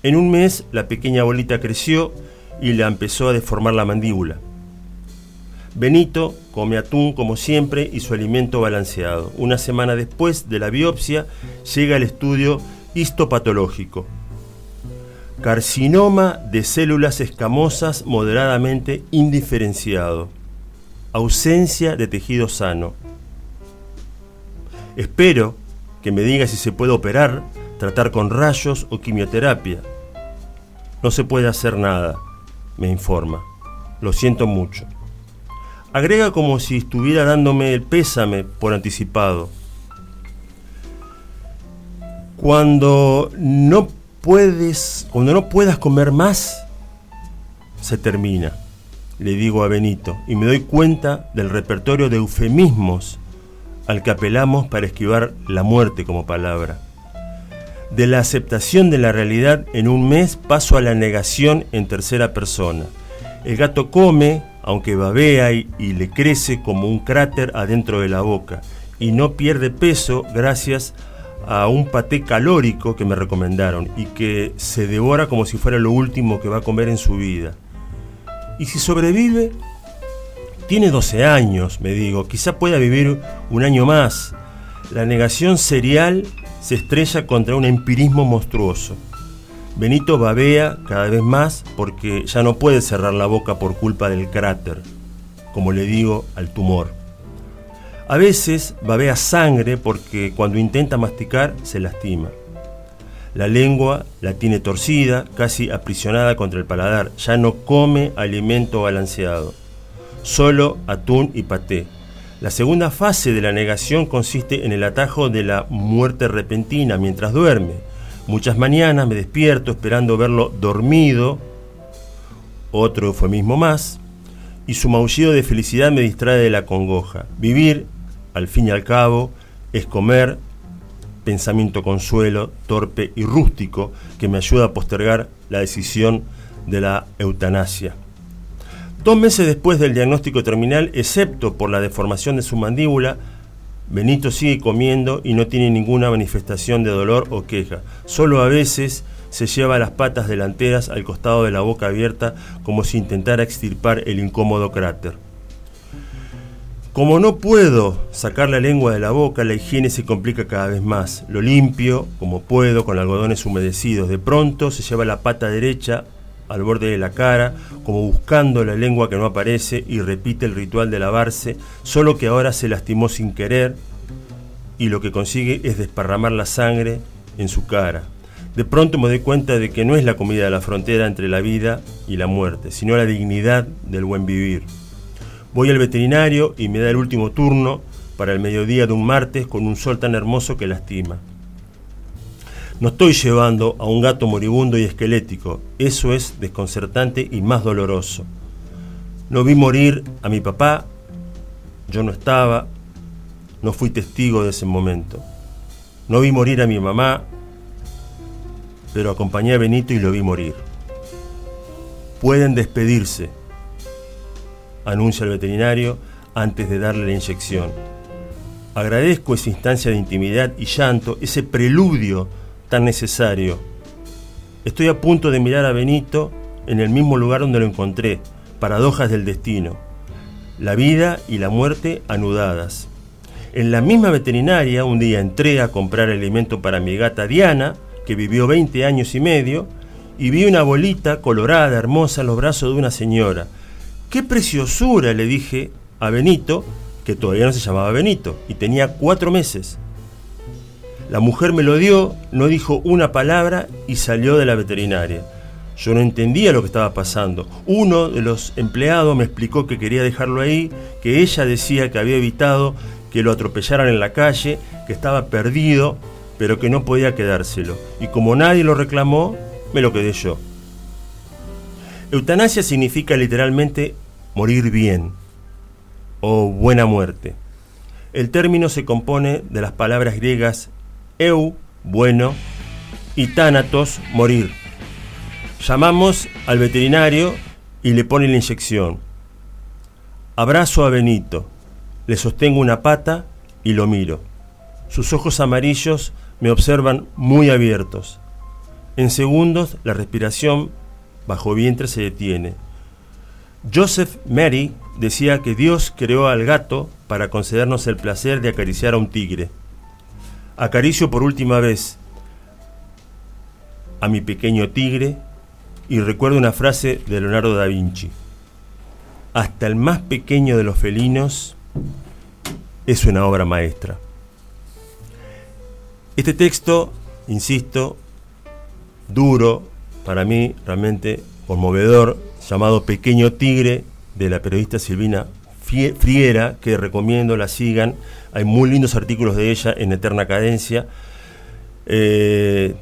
En un mes la pequeña bolita creció y le empezó a deformar la mandíbula. Benito come atún como siempre y su alimento balanceado. Una semana después de la biopsia llega el estudio histopatológico. Carcinoma de células escamosas moderadamente indiferenciado. Ausencia de tejido sano. Espero que me diga si se puede operar, tratar con rayos o quimioterapia. No se puede hacer nada, me informa. Lo siento mucho. Agrega como si estuviera dándome el pésame por anticipado. Cuando no puedes, cuando no puedas comer más, se termina, le digo a Benito, y me doy cuenta del repertorio de eufemismos al que apelamos para esquivar la muerte como palabra. De la aceptación de la realidad en un mes paso a la negación en tercera persona. El gato come, aunque babea y, y, le crece como un cráter adentro de la boca, y no pierde peso gracias a un paté calórico que me recomendaron y que se devora como si fuera lo último que va a comer en su vida. Y si sobrevive, tiene 12 años, me digo, quizá pueda vivir un año más. La negación serial se estrella contra un empirismo monstruoso. Benito babea cada vez más porque ya no puede cerrar la boca por culpa del cráter, como le digo al tumor. A veces babea sangre porque cuando intenta masticar se lastima. La lengua la tiene torcida, casi aprisionada contra el paladar. Ya no come alimento balanceado, solo atún y paté. La segunda fase de la negación consiste en el atajo de la muerte repentina mientras duerme Muchas mañanas me despierto esperando verlo dormido, otro eufemismo más, y su maullido de felicidad me distrae de la congoja. Vivir, al fin y al cabo, es comer, pensamiento consuelo, torpe y rústico, que me ayuda a postergar la decisión de la eutanasia. Dos meses después del diagnóstico terminal, excepto por la deformación de su mandíbula, Benito sigue comiendo y no tiene ninguna manifestación de dolor o queja. Solo a veces se lleva las patas delanteras al costado de la boca abierta como si intentara extirpar el incómodo cráter. Como no puedo sacar la lengua de la boca, la higiene se complica cada vez más. Lo limpio, como puedo, con algodones humedecidos. De pronto se lleva la pata derecha al borde de la cara, como buscando la lengua que no aparece y repite el ritual de lavarse, solo que ahora se lastimó sin querer y lo que consigue es desparramar la sangre en su cara. De pronto me doy cuenta de que no es la comida de la frontera entre la vida y la muerte, sino la dignidad del buen vivir. Voy al veterinario y me da el último turno para el mediodía de un martes con un sol tan hermoso que lastima. No estoy llevando a un gato moribundo y esquelético, eso es desconcertante y más doloroso. No vi morir a mi papá, yo no estaba, no fui testigo de ese momento. No vi morir a mi mamá, pero acompañé a Benito y lo vi morir. Pueden despedirse, anuncia el veterinario, antes de darle la inyección. Agradezco esa instancia de intimidad y llanto, ese preludio tan necesario. Estoy a punto de mirar a Benito en el mismo lugar donde lo encontré, paradojas del destino. La vida y la muerte anudadas. En la misma veterinaria un día entré a comprar alimento para mi gata Diana, que vivió 20 años y medio, y vi una bolita colorada, hermosa, en los brazos de una señora. ¡Qué preciosura! le dije a Benito, que todavía no se llamaba Benito, y tenía cuatro meses. La mujer me lo dio, no dijo una palabra y salió de la veterinaria. Yo no entendía lo que estaba pasando. Uno de los empleados me explicó que quería dejarlo ahí, que ella decía que había evitado que lo atropellaran en la calle, que estaba perdido, pero que no podía quedárselo. Y como nadie lo reclamó, me lo quedé yo. Eutanasia significa literalmente morir bien o buena muerte. El término se compone de las palabras griegas eu, bueno, y tánatos, morir. Llamamos al veterinario y le pone la inyección. Abrazo a Benito. Le sostengo una pata y lo miro. Sus ojos amarillos me observan muy abiertos. En segundos la respiración bajo vientre se detiene. Joseph Mary decía que Dios creó al gato para concedernos el placer de acariciar a un tigre. Acaricio por última vez a mi pequeño tigre y recuerdo una frase de Leonardo da Vinci. Hasta el más pequeño de los felinos es una obra maestra. Este texto, insisto, duro, para mí realmente conmovedor, llamado Pequeño Tigre, de la periodista Silvina Friera, que recomiendo la sigan. Hay muy lindos artículos de ella en Eterna Cadencia. Eh,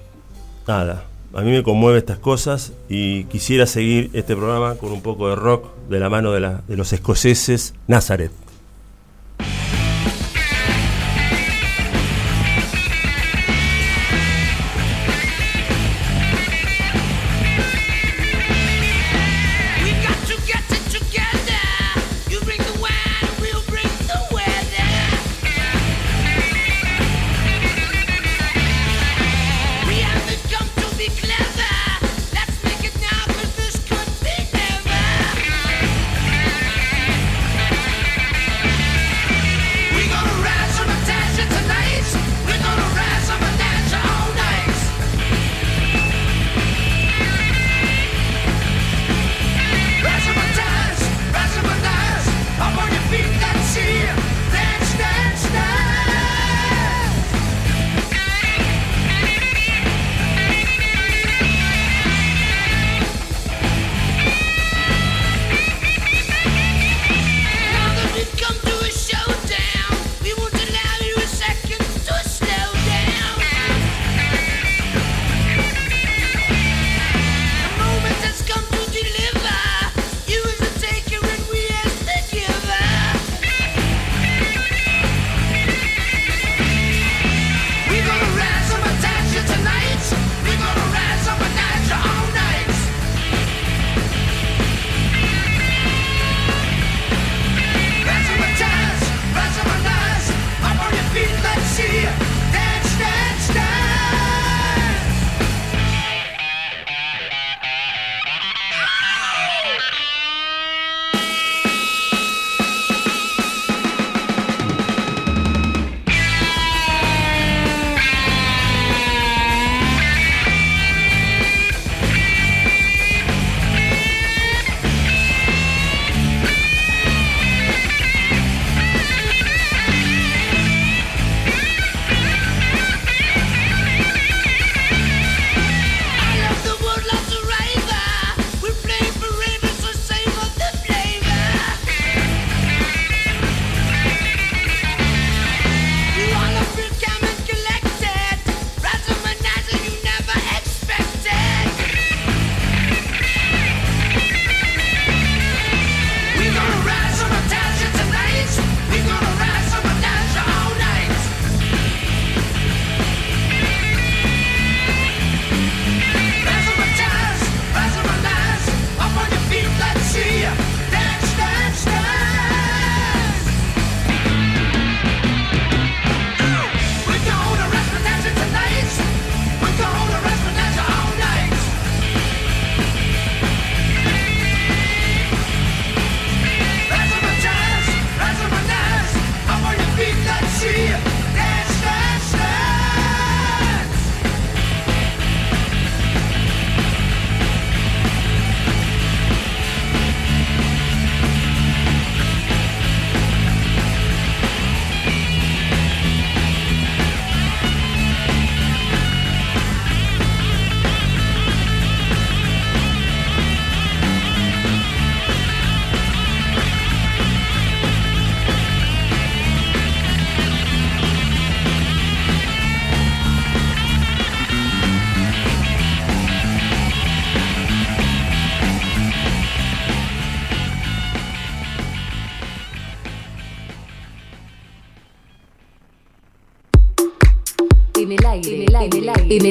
nada, a mí me conmueve estas cosas y quisiera seguir este programa con un poco de rock de la mano de, de los escoceses Nazareth.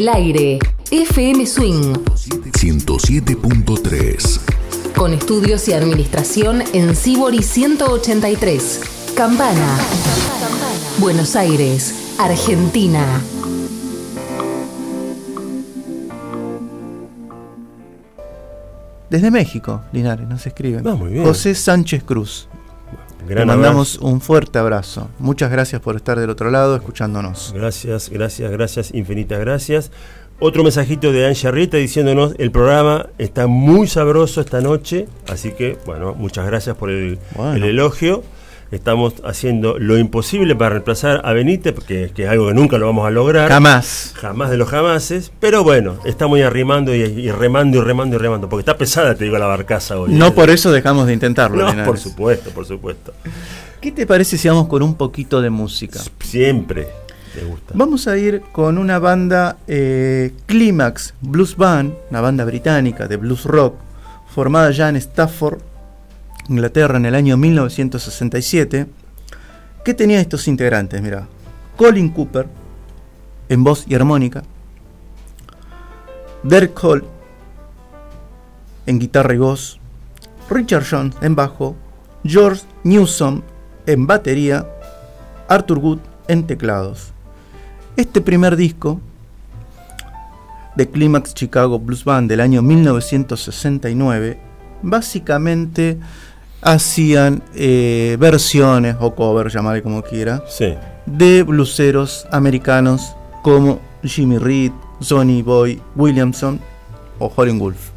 El aire. FM Swing. 107.3. Con estudios y administración en Sibori 183. Campana. Buenos Aires, Argentina. Desde México, Linares, nos escriben. Ah, muy bien. José Sánchez Cruz. Gran Le mandamos abrazo. un fuerte abrazo. Muchas gracias por estar del otro lado escuchándonos. Gracias, gracias, gracias, infinitas gracias. Otro mensajito de Ancha Rita diciéndonos el programa está muy sabroso esta noche, así que bueno, muchas gracias por el, Bueno. el elogio. Estamos haciendo lo imposible para reemplazar a Benítez, porque que es algo que nunca lo vamos a lograr. Jamás. Jamás de los jamases, pero bueno, estamos ahí arrimando y, y remando y remando y remando, porque está pesada, te digo, la barcaza hoy. No por eso dejamos de intentarlo. No, Linares. por supuesto, por supuesto. ¿Qué te parece si vamos con un poquito de música? Siempre te gusta. Vamos a ir con una banda eh, Climax Blues Band, una banda británica de blues rock, formada ya en Stafford, Inglaterra, en el año 1967, que tenía estos integrantes, mira, Colin Cooper en voz y armónica, Derek Hall en guitarra y voz, Richard Jones en bajo, George Newsom en batería, Arthur Wood en teclados. Este primer disco de Climax Chicago Blues Band del año 1969 básicamente hacían eh, versiones o covers, llamarle como quiera, Sí. de bluseros americanos como Jimmy Reed, Sonny Boy Williamson o Howlin' Wolf.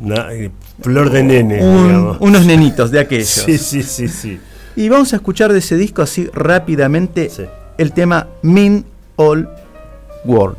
Una, eh, flor de nene, Un- digamos. unos nenitos de aquellos. Sí, sí, sí, sí. Y vamos a escuchar de ese disco así rápidamente Sí. el tema Mean All World.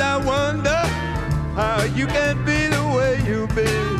I wonder how you can be the way you be.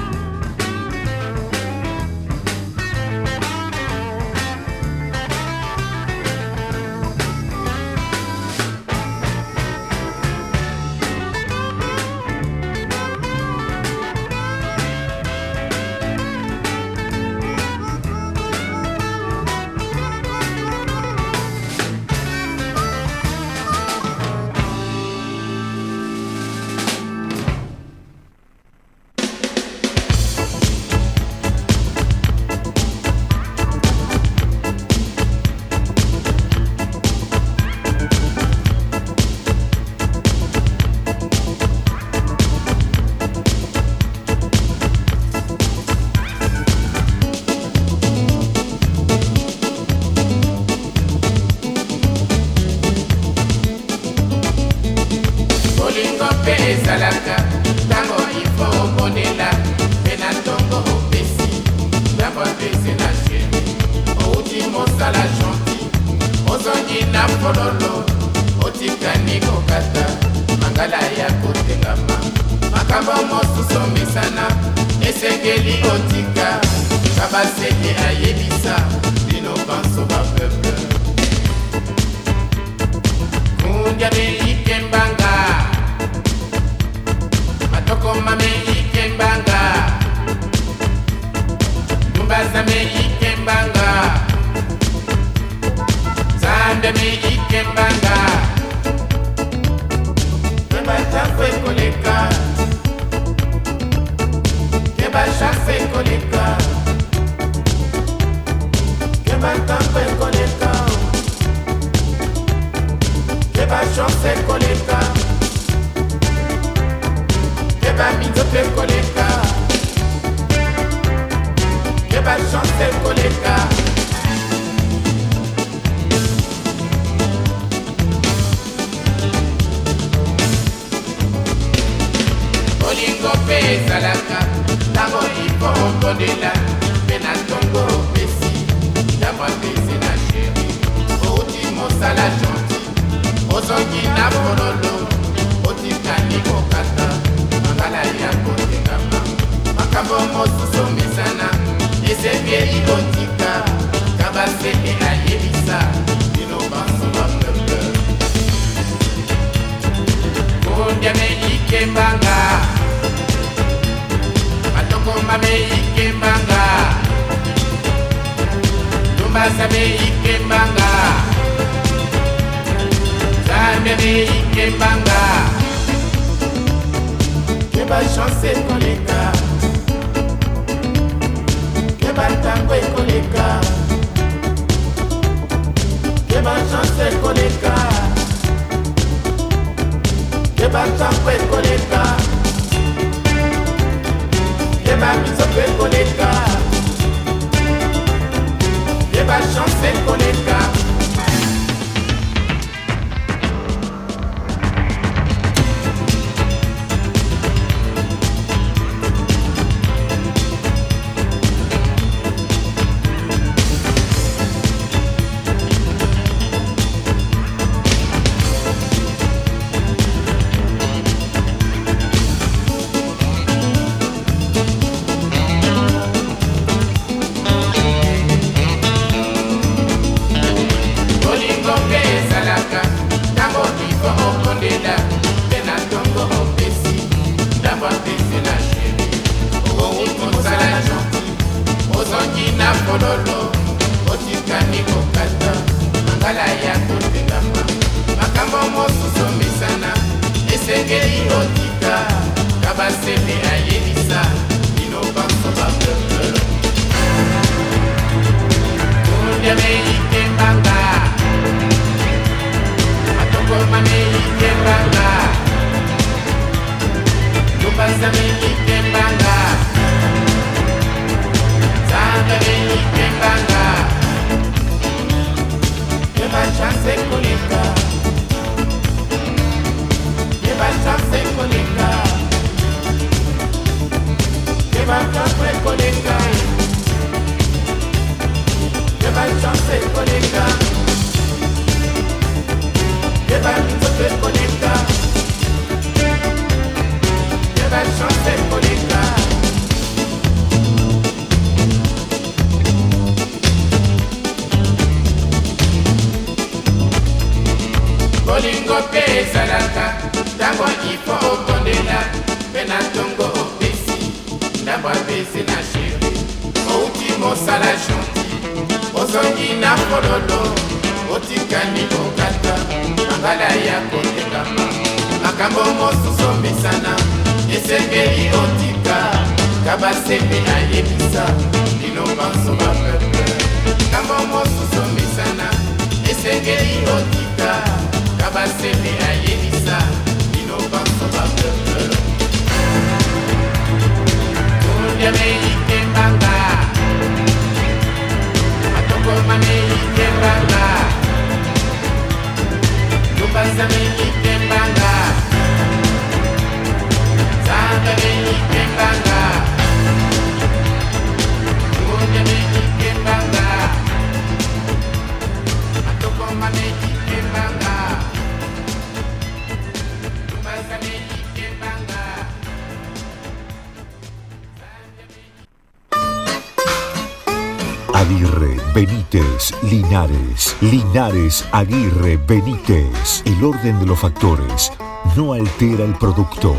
Linares, Aguirre, Benítez. El orden de los factores no altera el producto.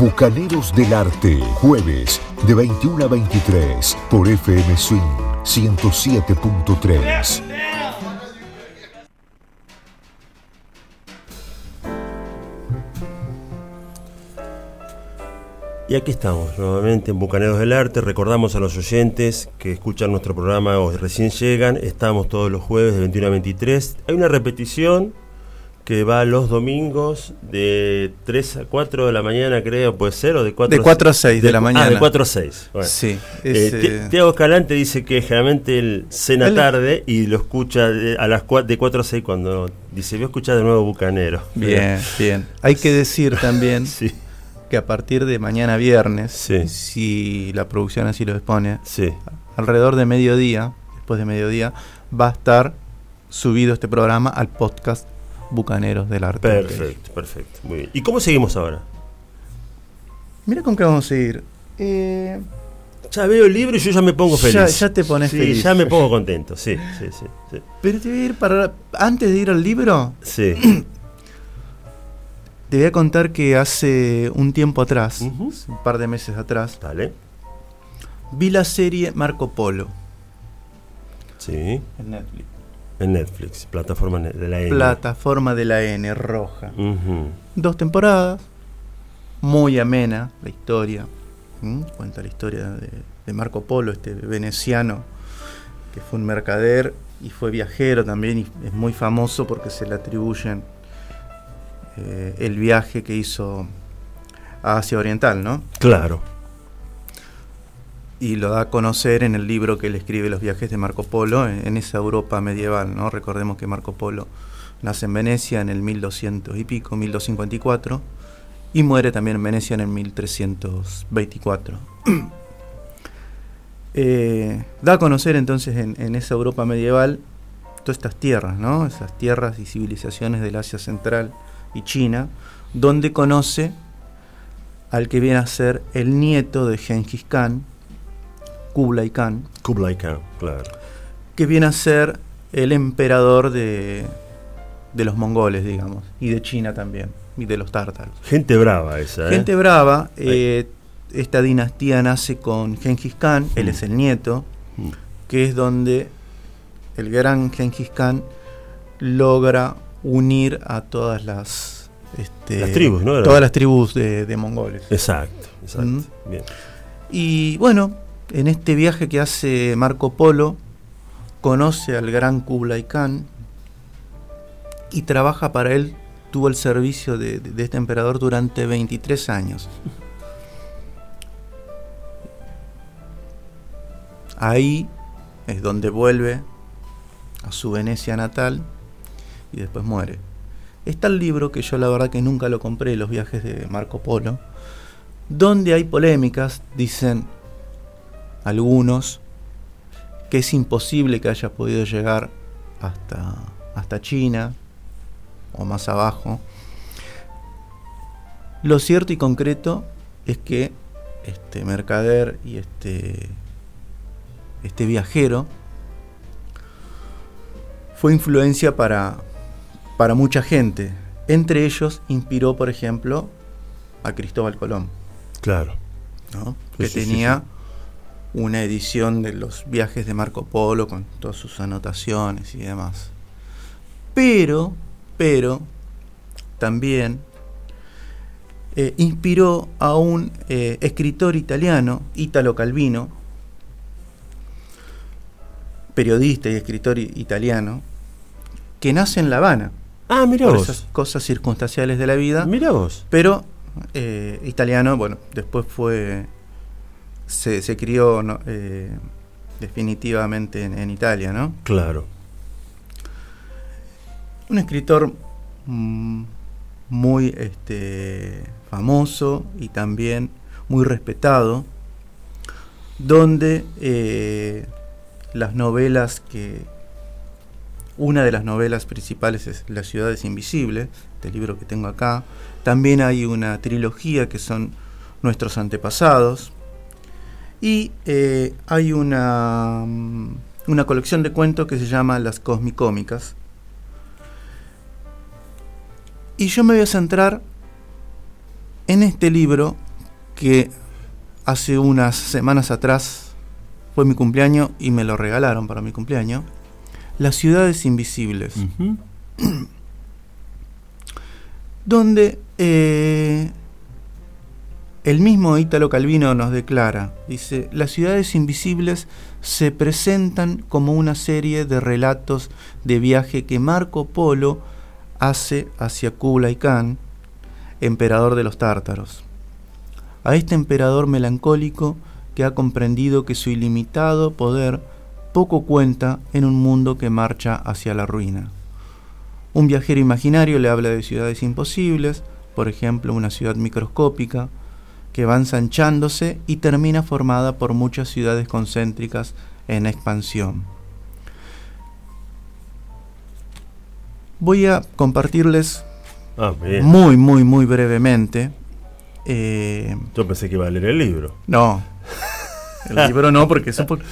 Bucaneros del Arte, jueves de 21 a 23 por FM Swing 107.3. Y aquí estamos, nuevamente en Bucaneros del Arte. Recordamos a los oyentes que escuchan nuestro programa o recién llegan. Estamos todos los jueves de 21 a 23. Hay una repetición que va los domingos de 3 a 4 de la mañana, creo, puede ser, o de 4 De 4 a 6 de la mañana. Ah, de 4 a 6. Bueno. Sí, Eh, es, eh, Tiago Escalante dice que generalmente él cena Él- tarde y lo escucha de- a las cua- de 4 a 6 cuando dice, voy a escuchar de nuevo Bucanero. Bien, bien. Hay que decir también Sí, que a partir de mañana viernes, Sí. si la producción así lo sí. alrededor de mediodía, después de mediodía, va a estar subido este programa al podcast Bucaneros del Arte. Perfecto, perfecto. Muy bien. ¿Y cómo seguimos ahora? Mira con qué vamos a ir. Eh, Ya veo el libro y yo ya me pongo feliz. Ya- ya te pones Sí, feliz. ya me pongo contento, sí, sí, sí. Sí. pero te voy a ir para. Antes de ir al libro, Sí. te voy a contar que hace un tiempo atrás, un par de meses atrás, Dale. vi la serie Marco Polo Sí. en Netflix. En Netflix, plataforma de la N. Plataforma de la N, roja. Dos temporadas, muy amena la historia. Cuenta la historia de, de Marco Polo, este veneciano que fue un mercader y fue viajero también y es muy famoso porque se le atribuyen eh, el viaje que hizo a Asia Oriental, ¿no? Claro. y lo da a conocer en el libro que él escribe Los viajes de Marco Polo en, en esa Europa medieval, ¿no? Recordemos que Marco Polo nace en Venecia en el 1200 y pico, 1254, y muere también en Venecia en el 1324. Eh, da a conocer entonces en, en esa Europa medieval todas estas tierras, ¿no? Esas tierras y civilizaciones del Asia Central y China, donde conoce al que viene a ser el nieto de Genghis Khan, Kublai Khan, Kublai Khan, claro. que viene a ser el emperador de, de los mongoles, digamos, y de China también, y de los tártaros. Gente brava esa, ¿eh? Gente brava, eh, esta dinastía nace con Genghis Khan, él Mm. es el nieto, Mm. que es donde el gran Genghis Khan logra unir a todas las este, Las tribus, ¿no? Todas las tribus de, de mongoles. Exacto, exacto. Mm. Bien. Y bueno, en este viaje que hace Marco Polo, conoce al gran Kublai Khan y trabaja para él, tuvo el servicio de, de- de este emperador durante 23 años. Ahí es donde vuelve a su Venecia natal y después muere. Está el libro que yo la verdad que nunca lo compré, Los viajes de Marco Polo, donde hay polémicas, dicen algunos, que es imposible que haya podido llegar hasta, hasta China. o más abajo. Lo cierto y concreto es que este mercader y este, este viajero fue influencia para, para mucha gente. Entre ellos inspiró, por ejemplo, a Cristóbal Colón, Claro. que sí, sí, tenía una edición de los viajes de Marco Polo con todas sus anotaciones y demás. Pero, pero, también eh, inspiró a un eh, escritor italiano, Italo Calvino, periodista y escritor italiano, que nace en La Habana, Ah, mira vos. esas cosas circunstanciales de la vida, Mira vos. pero eh, italiano, bueno, después fue, se, se crió no, eh, definitivamente en, en Italia, ¿no? Claro. Un escritor mm, muy este, famoso y también muy respetado, donde eh, las novelas que... Una de las novelas principales es Las ciudades invisibles, este libro que tengo acá. También hay una trilogía que son Nuestros antepasados. Y eh, hay una, mm, una colección de cuentos que se llama Las Cosmicómicas. Y yo me voy a centrar en este libro que hace unas semanas atrás fue mi cumpleaños y me lo regalaron para mi cumpleaños. Las ciudades invisibles. Donde eh, el mismo Ítalo Calvino nos declara, dice, las ciudades invisibles se presentan como una serie de relatos de viaje que Marco Polo hace hacia Kublai Khan, emperador de los tártaros. A este emperador melancólico que ha comprendido que su ilimitado poder poco cuenta en un mundo que marcha hacia la ruina. Un viajero imaginario le habla de ciudades imposibles, por ejemplo una ciudad microscópica, que va ensanchándose y termina formada por muchas ciudades concéntricas en expansión. Voy a compartirles Ah, muy, muy, muy brevemente. eh, Yo pensé que iba a leer el libro. no, el libro no, porque eso por-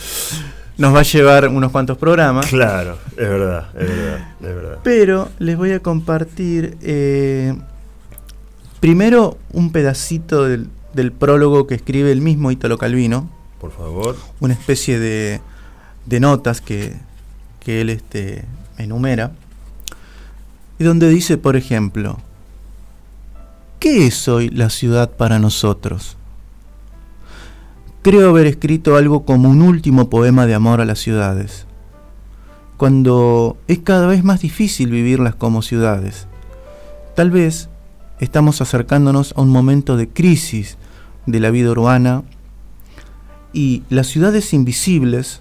nos va a llevar unos cuantos programas. Claro, es verdad, es verdad, es verdad. Pero les voy a compartir eh, primero un pedacito del, del prólogo que escribe el mismo Italo Calvino, Por favor. una especie de, de notas que, que él este, enumera, y donde dice, por ejemplo, ¿qué es hoy la ciudad para nosotros? Creo haber escrito algo como un último poema de amor a las ciudades, cuando es cada vez más difícil vivirlas como ciudades. Tal vez estamos acercándonos a un momento de crisis de la vida urbana y las ciudades invisibles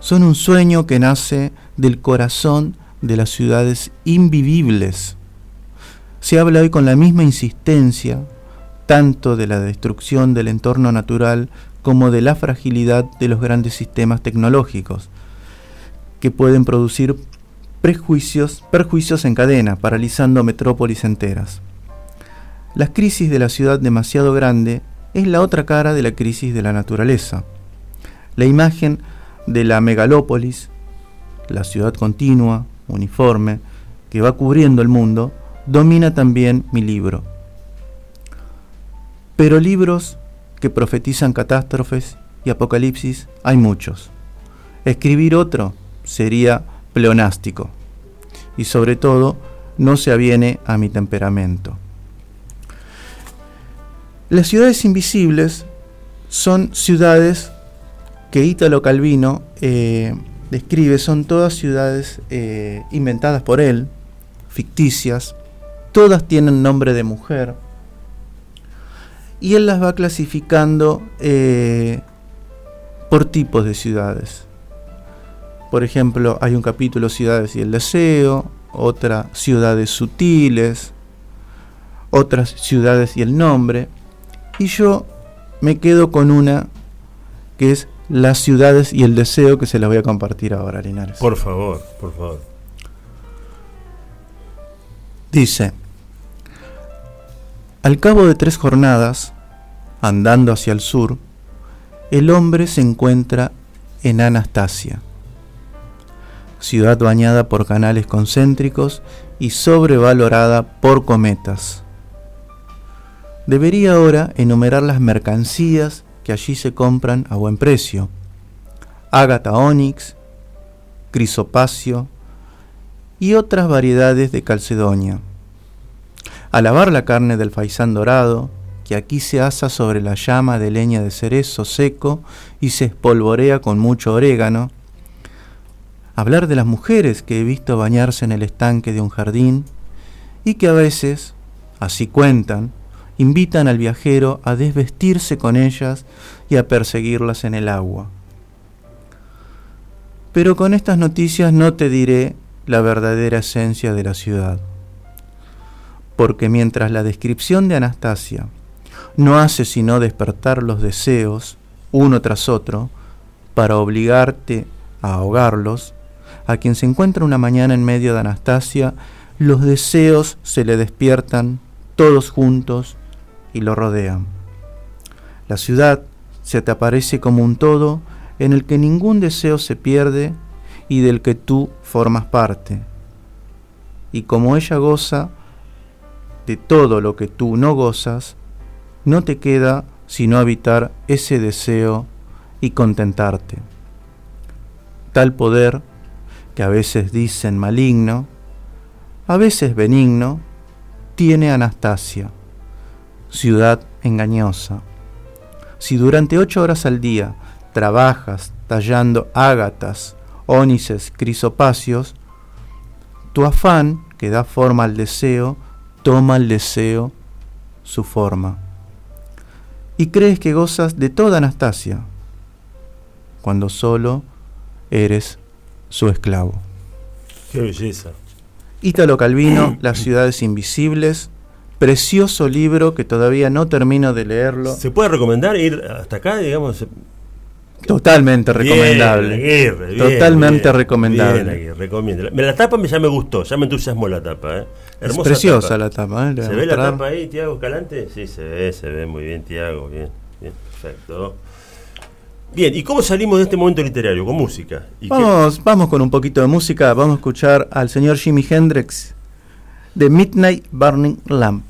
son un sueño que nace del corazón de las ciudades invivibles. Se habla hoy con la misma insistencia tanto de la destrucción del entorno natural como de la fragilidad de los grandes sistemas tecnológicos, que pueden producir prejuicios, perjuicios en cadena, paralizando metrópolis enteras. La crisis de la ciudad demasiado grande es la otra cara de la crisis de la naturaleza. La imagen de la megalópolis, la ciudad continua, uniforme, que va cubriendo el mundo, domina también mi libro. Pero libros que profetizan catástrofes y apocalipsis hay muchos. Escribir otro sería pleonástico y sobre todo no se aviene a mi temperamento. Las ciudades invisibles son ciudades que Ítalo Calvino eh, describe, son todas ciudades eh, inventadas por él, ficticias, todas tienen nombre de mujer, y él las va clasificando eh, por tipos de ciudades. Por ejemplo, hay un capítulo Ciudades y el Deseo, otra Ciudades Sutiles, otras Ciudades y el Nombre, y yo me quedo con una que es Las Ciudades y el Deseo, que se las voy a compartir ahora, Linares. Por favor, por favor. Dice, al cabo de tres jornadas, andando hacia el sur, el hombre se encuentra en Anastasia, ciudad bañada por canales concéntricos y sobrevalorada por cometas. Debería ahora enumerar las mercancías que allí se compran a buen precio. Ágata onix, crisopacio y otras variedades de calcedonia. A lavar la carne del faisán dorado, que aquí se asa sobre la llama de leña de cerezo seco y se espolvorea con mucho orégano. Hablar de las mujeres que he visto bañarse en el estanque de un jardín y que a veces, así cuentan, invitan al viajero a desvestirse con ellas y a perseguirlas en el agua. Pero con estas noticias no te diré la verdadera esencia de la ciudad. Porque mientras la descripción de Anastasia no hace sino despertar los deseos, uno tras otro, para obligarte a ahogarlos, a quien se encuentra una mañana en medio de Anastasia, los deseos se le despiertan todos juntos y lo rodean. La ciudad se te aparece como un todo en el que ningún deseo se pierde y del que tú formas parte. Y como ella goza de todo lo que tú no gozas, no te queda sino habitar ese deseo y contentarte. Tal poder, que a veces dicen maligno, a veces benigno, tiene Anastasia ciudad engañosa. Si durante ocho horas al día trabajas tallando ágatas, ónices, crisopacios, tu afán que da forma al deseo, toma al deseo su forma. Y crees que gozas de toda Anastasia, cuando solo eres su esclavo. Qué belleza. Ítalo Calvino, Las ciudades invisibles, precioso libro que todavía no termino de leerlo. ¿Se puede recomendar ir hasta acá, digamos? Totalmente recomendable. Bien, Aguirre, bien, Totalmente bien, recomendable. bien, Aguirre, La tapa ya me gustó, ya me entusiasmó la tapa. ¿eh? Es preciosa tapa. la tapa. ¿eh? ¿Se ve la tapa ahí, Tiago Escalante? Sí, se ve, se ve muy bien, Tiago. Bien, bien, perfecto. Bien, ¿y cómo salimos de este momento literario? Con música. ¿Y qué- Vamos, vamos con un poquito de música. Vamos a escuchar al señor Jimi Hendrix de Midnight Burning Lamp.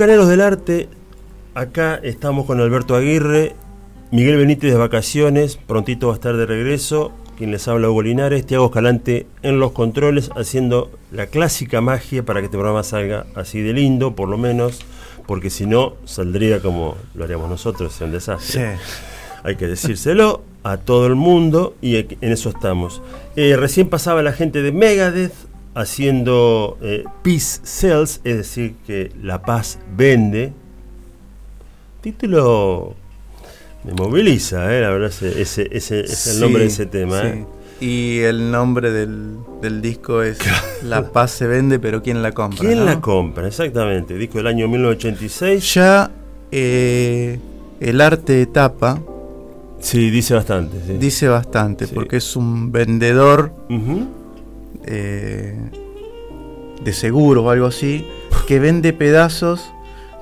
Bucaneros del Arte, acá estamos con Alberto Aguirre, Miguel Benítez de vacaciones, prontito va a estar de regreso, quien les habla Hugo Linares, Tiago Escalante en los controles, haciendo la clásica magia para que este programa salga así de lindo, por lo menos, porque si no, saldría como lo haríamos nosotros, un desastre. Hay que decírselo a todo el mundo y en eso estamos. Eh, recién pasaba la gente de Megadeth haciendo eh, Peace Sells, es decir, que la paz vende. Título me moviliza, eh, la verdad, ese, ese, ese es el nombre de ese tema. sí. eh. Y el nombre del, del disco es La paz se vende, pero ¿quién la compra? ¿Quién no? la compra? Exactamente, disco del año 1986. Ya eh, el arte de tapa Sí, dice bastante. sí. dice bastante, Sí. porque es un vendedor. Eh, de seguros o algo así, que vende pedazos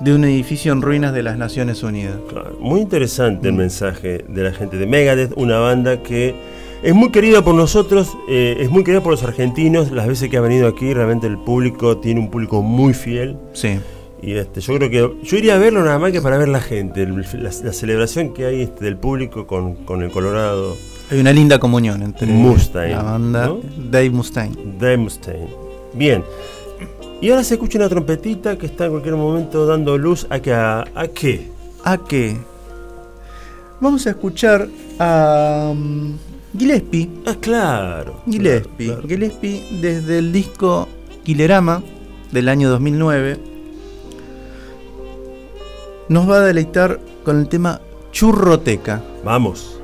de un edificio en ruinas de las Naciones Unidas. Claro, Muy interesante el mensaje de la gente de Megadeth, una banda que es muy querida por nosotros, eh, es muy querida por los argentinos. Las veces que ha venido aquí, realmente el público tiene un público muy fiel. Sí. Y este, yo creo que yo iría a verlo nada más que para ver la gente, el- la, la celebración que hay este, del público con, con el Colorado Hay una linda comunión entre Mustaine, la banda ¿no? Dave Mustaine. Dave Mustaine. Bien. Y ahora se escucha una trompetita que está en cualquier momento dando luz a que a, a qué. ¿A qué? Vamos a escuchar a um, Gillespie. Ah, claro. Gillespie. claro, claro. Gillespie desde el disco Killerama del año 2009 nos va a deleitar con el tema Churroteca. Vamos.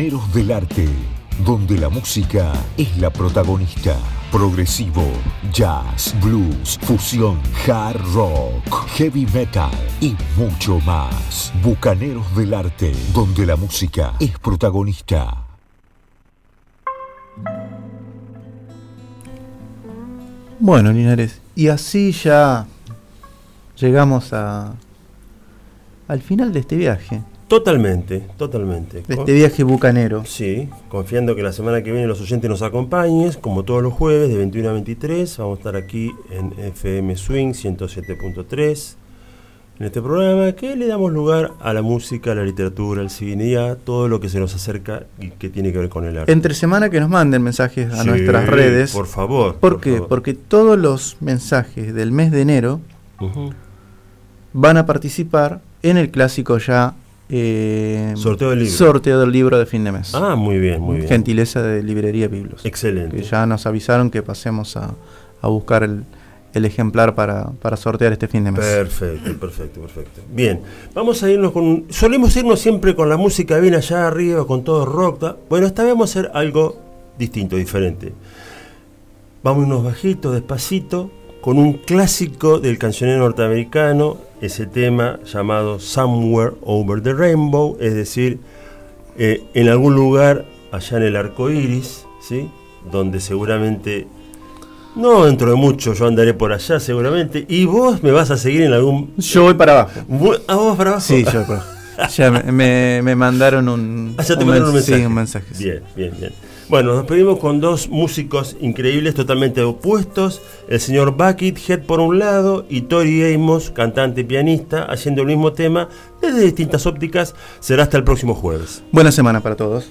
Bucaneros del Arte, donde la música es la protagonista. Progresivo, jazz, blues, fusión, hard rock, heavy metal y mucho más. Bucaneros del Arte, donde la música es protagonista. Bueno, Linares, y así ya llegamos a al final de este viaje, Totalmente, totalmente. de este viaje bucanero. Sí, confiando que la semana que viene los oyentes nos acompañen, como todos los jueves de 21 a 23, vamos a estar aquí en FM Swing 107.3, en este programa que le damos lugar a la música, a la literatura, al cine y a todo lo que se nos acerca y que tiene que ver con el arte. Entre semana que nos manden mensajes a Sí, nuestras redes. Por favor. ¿Por, por qué? favor. Porque todos los mensajes del mes de enero van a participar en el clásico ya eh, Sorteo del libro. sorteo del libro de fin de mes. Ah, muy bien, muy bien. Gentileza de Librería Biblos. Excelente. Que ya nos avisaron que pasemos a, a buscar el, el ejemplar para, para sortear este fin de mes. Perfecto, perfecto, perfecto. Bien, vamos a irnos con... Solemos irnos siempre con la música bien allá arriba, con todo rock. Bueno, esta vez vamos a hacer algo distinto, diferente. Vamos unos bajitos, despacito, con un clásico del cancionero norteamericano, ese tema llamado Somewhere Over the Rainbow, es decir, eh, en algún lugar allá en el arco iris, ¿sí? donde seguramente, no dentro de mucho, yo andaré por allá seguramente, y vos me vas a seguir en algún... Yo voy para abajo. ¿Ah, vos para abajo? Sí, yo voy para abajo. Ya me, me- me mandaron un, Ah, ya te un mandaron un mens- sí, mensaje. un mensaje. Bien, bien, bien. Bueno, nos despedimos con dos músicos increíbles, totalmente opuestos. El señor Bucket Head por un lado y Tori Amos, cantante y pianista, haciendo el mismo tema desde distintas ópticas. Será hasta el próximo jueves. Buena semana para todos.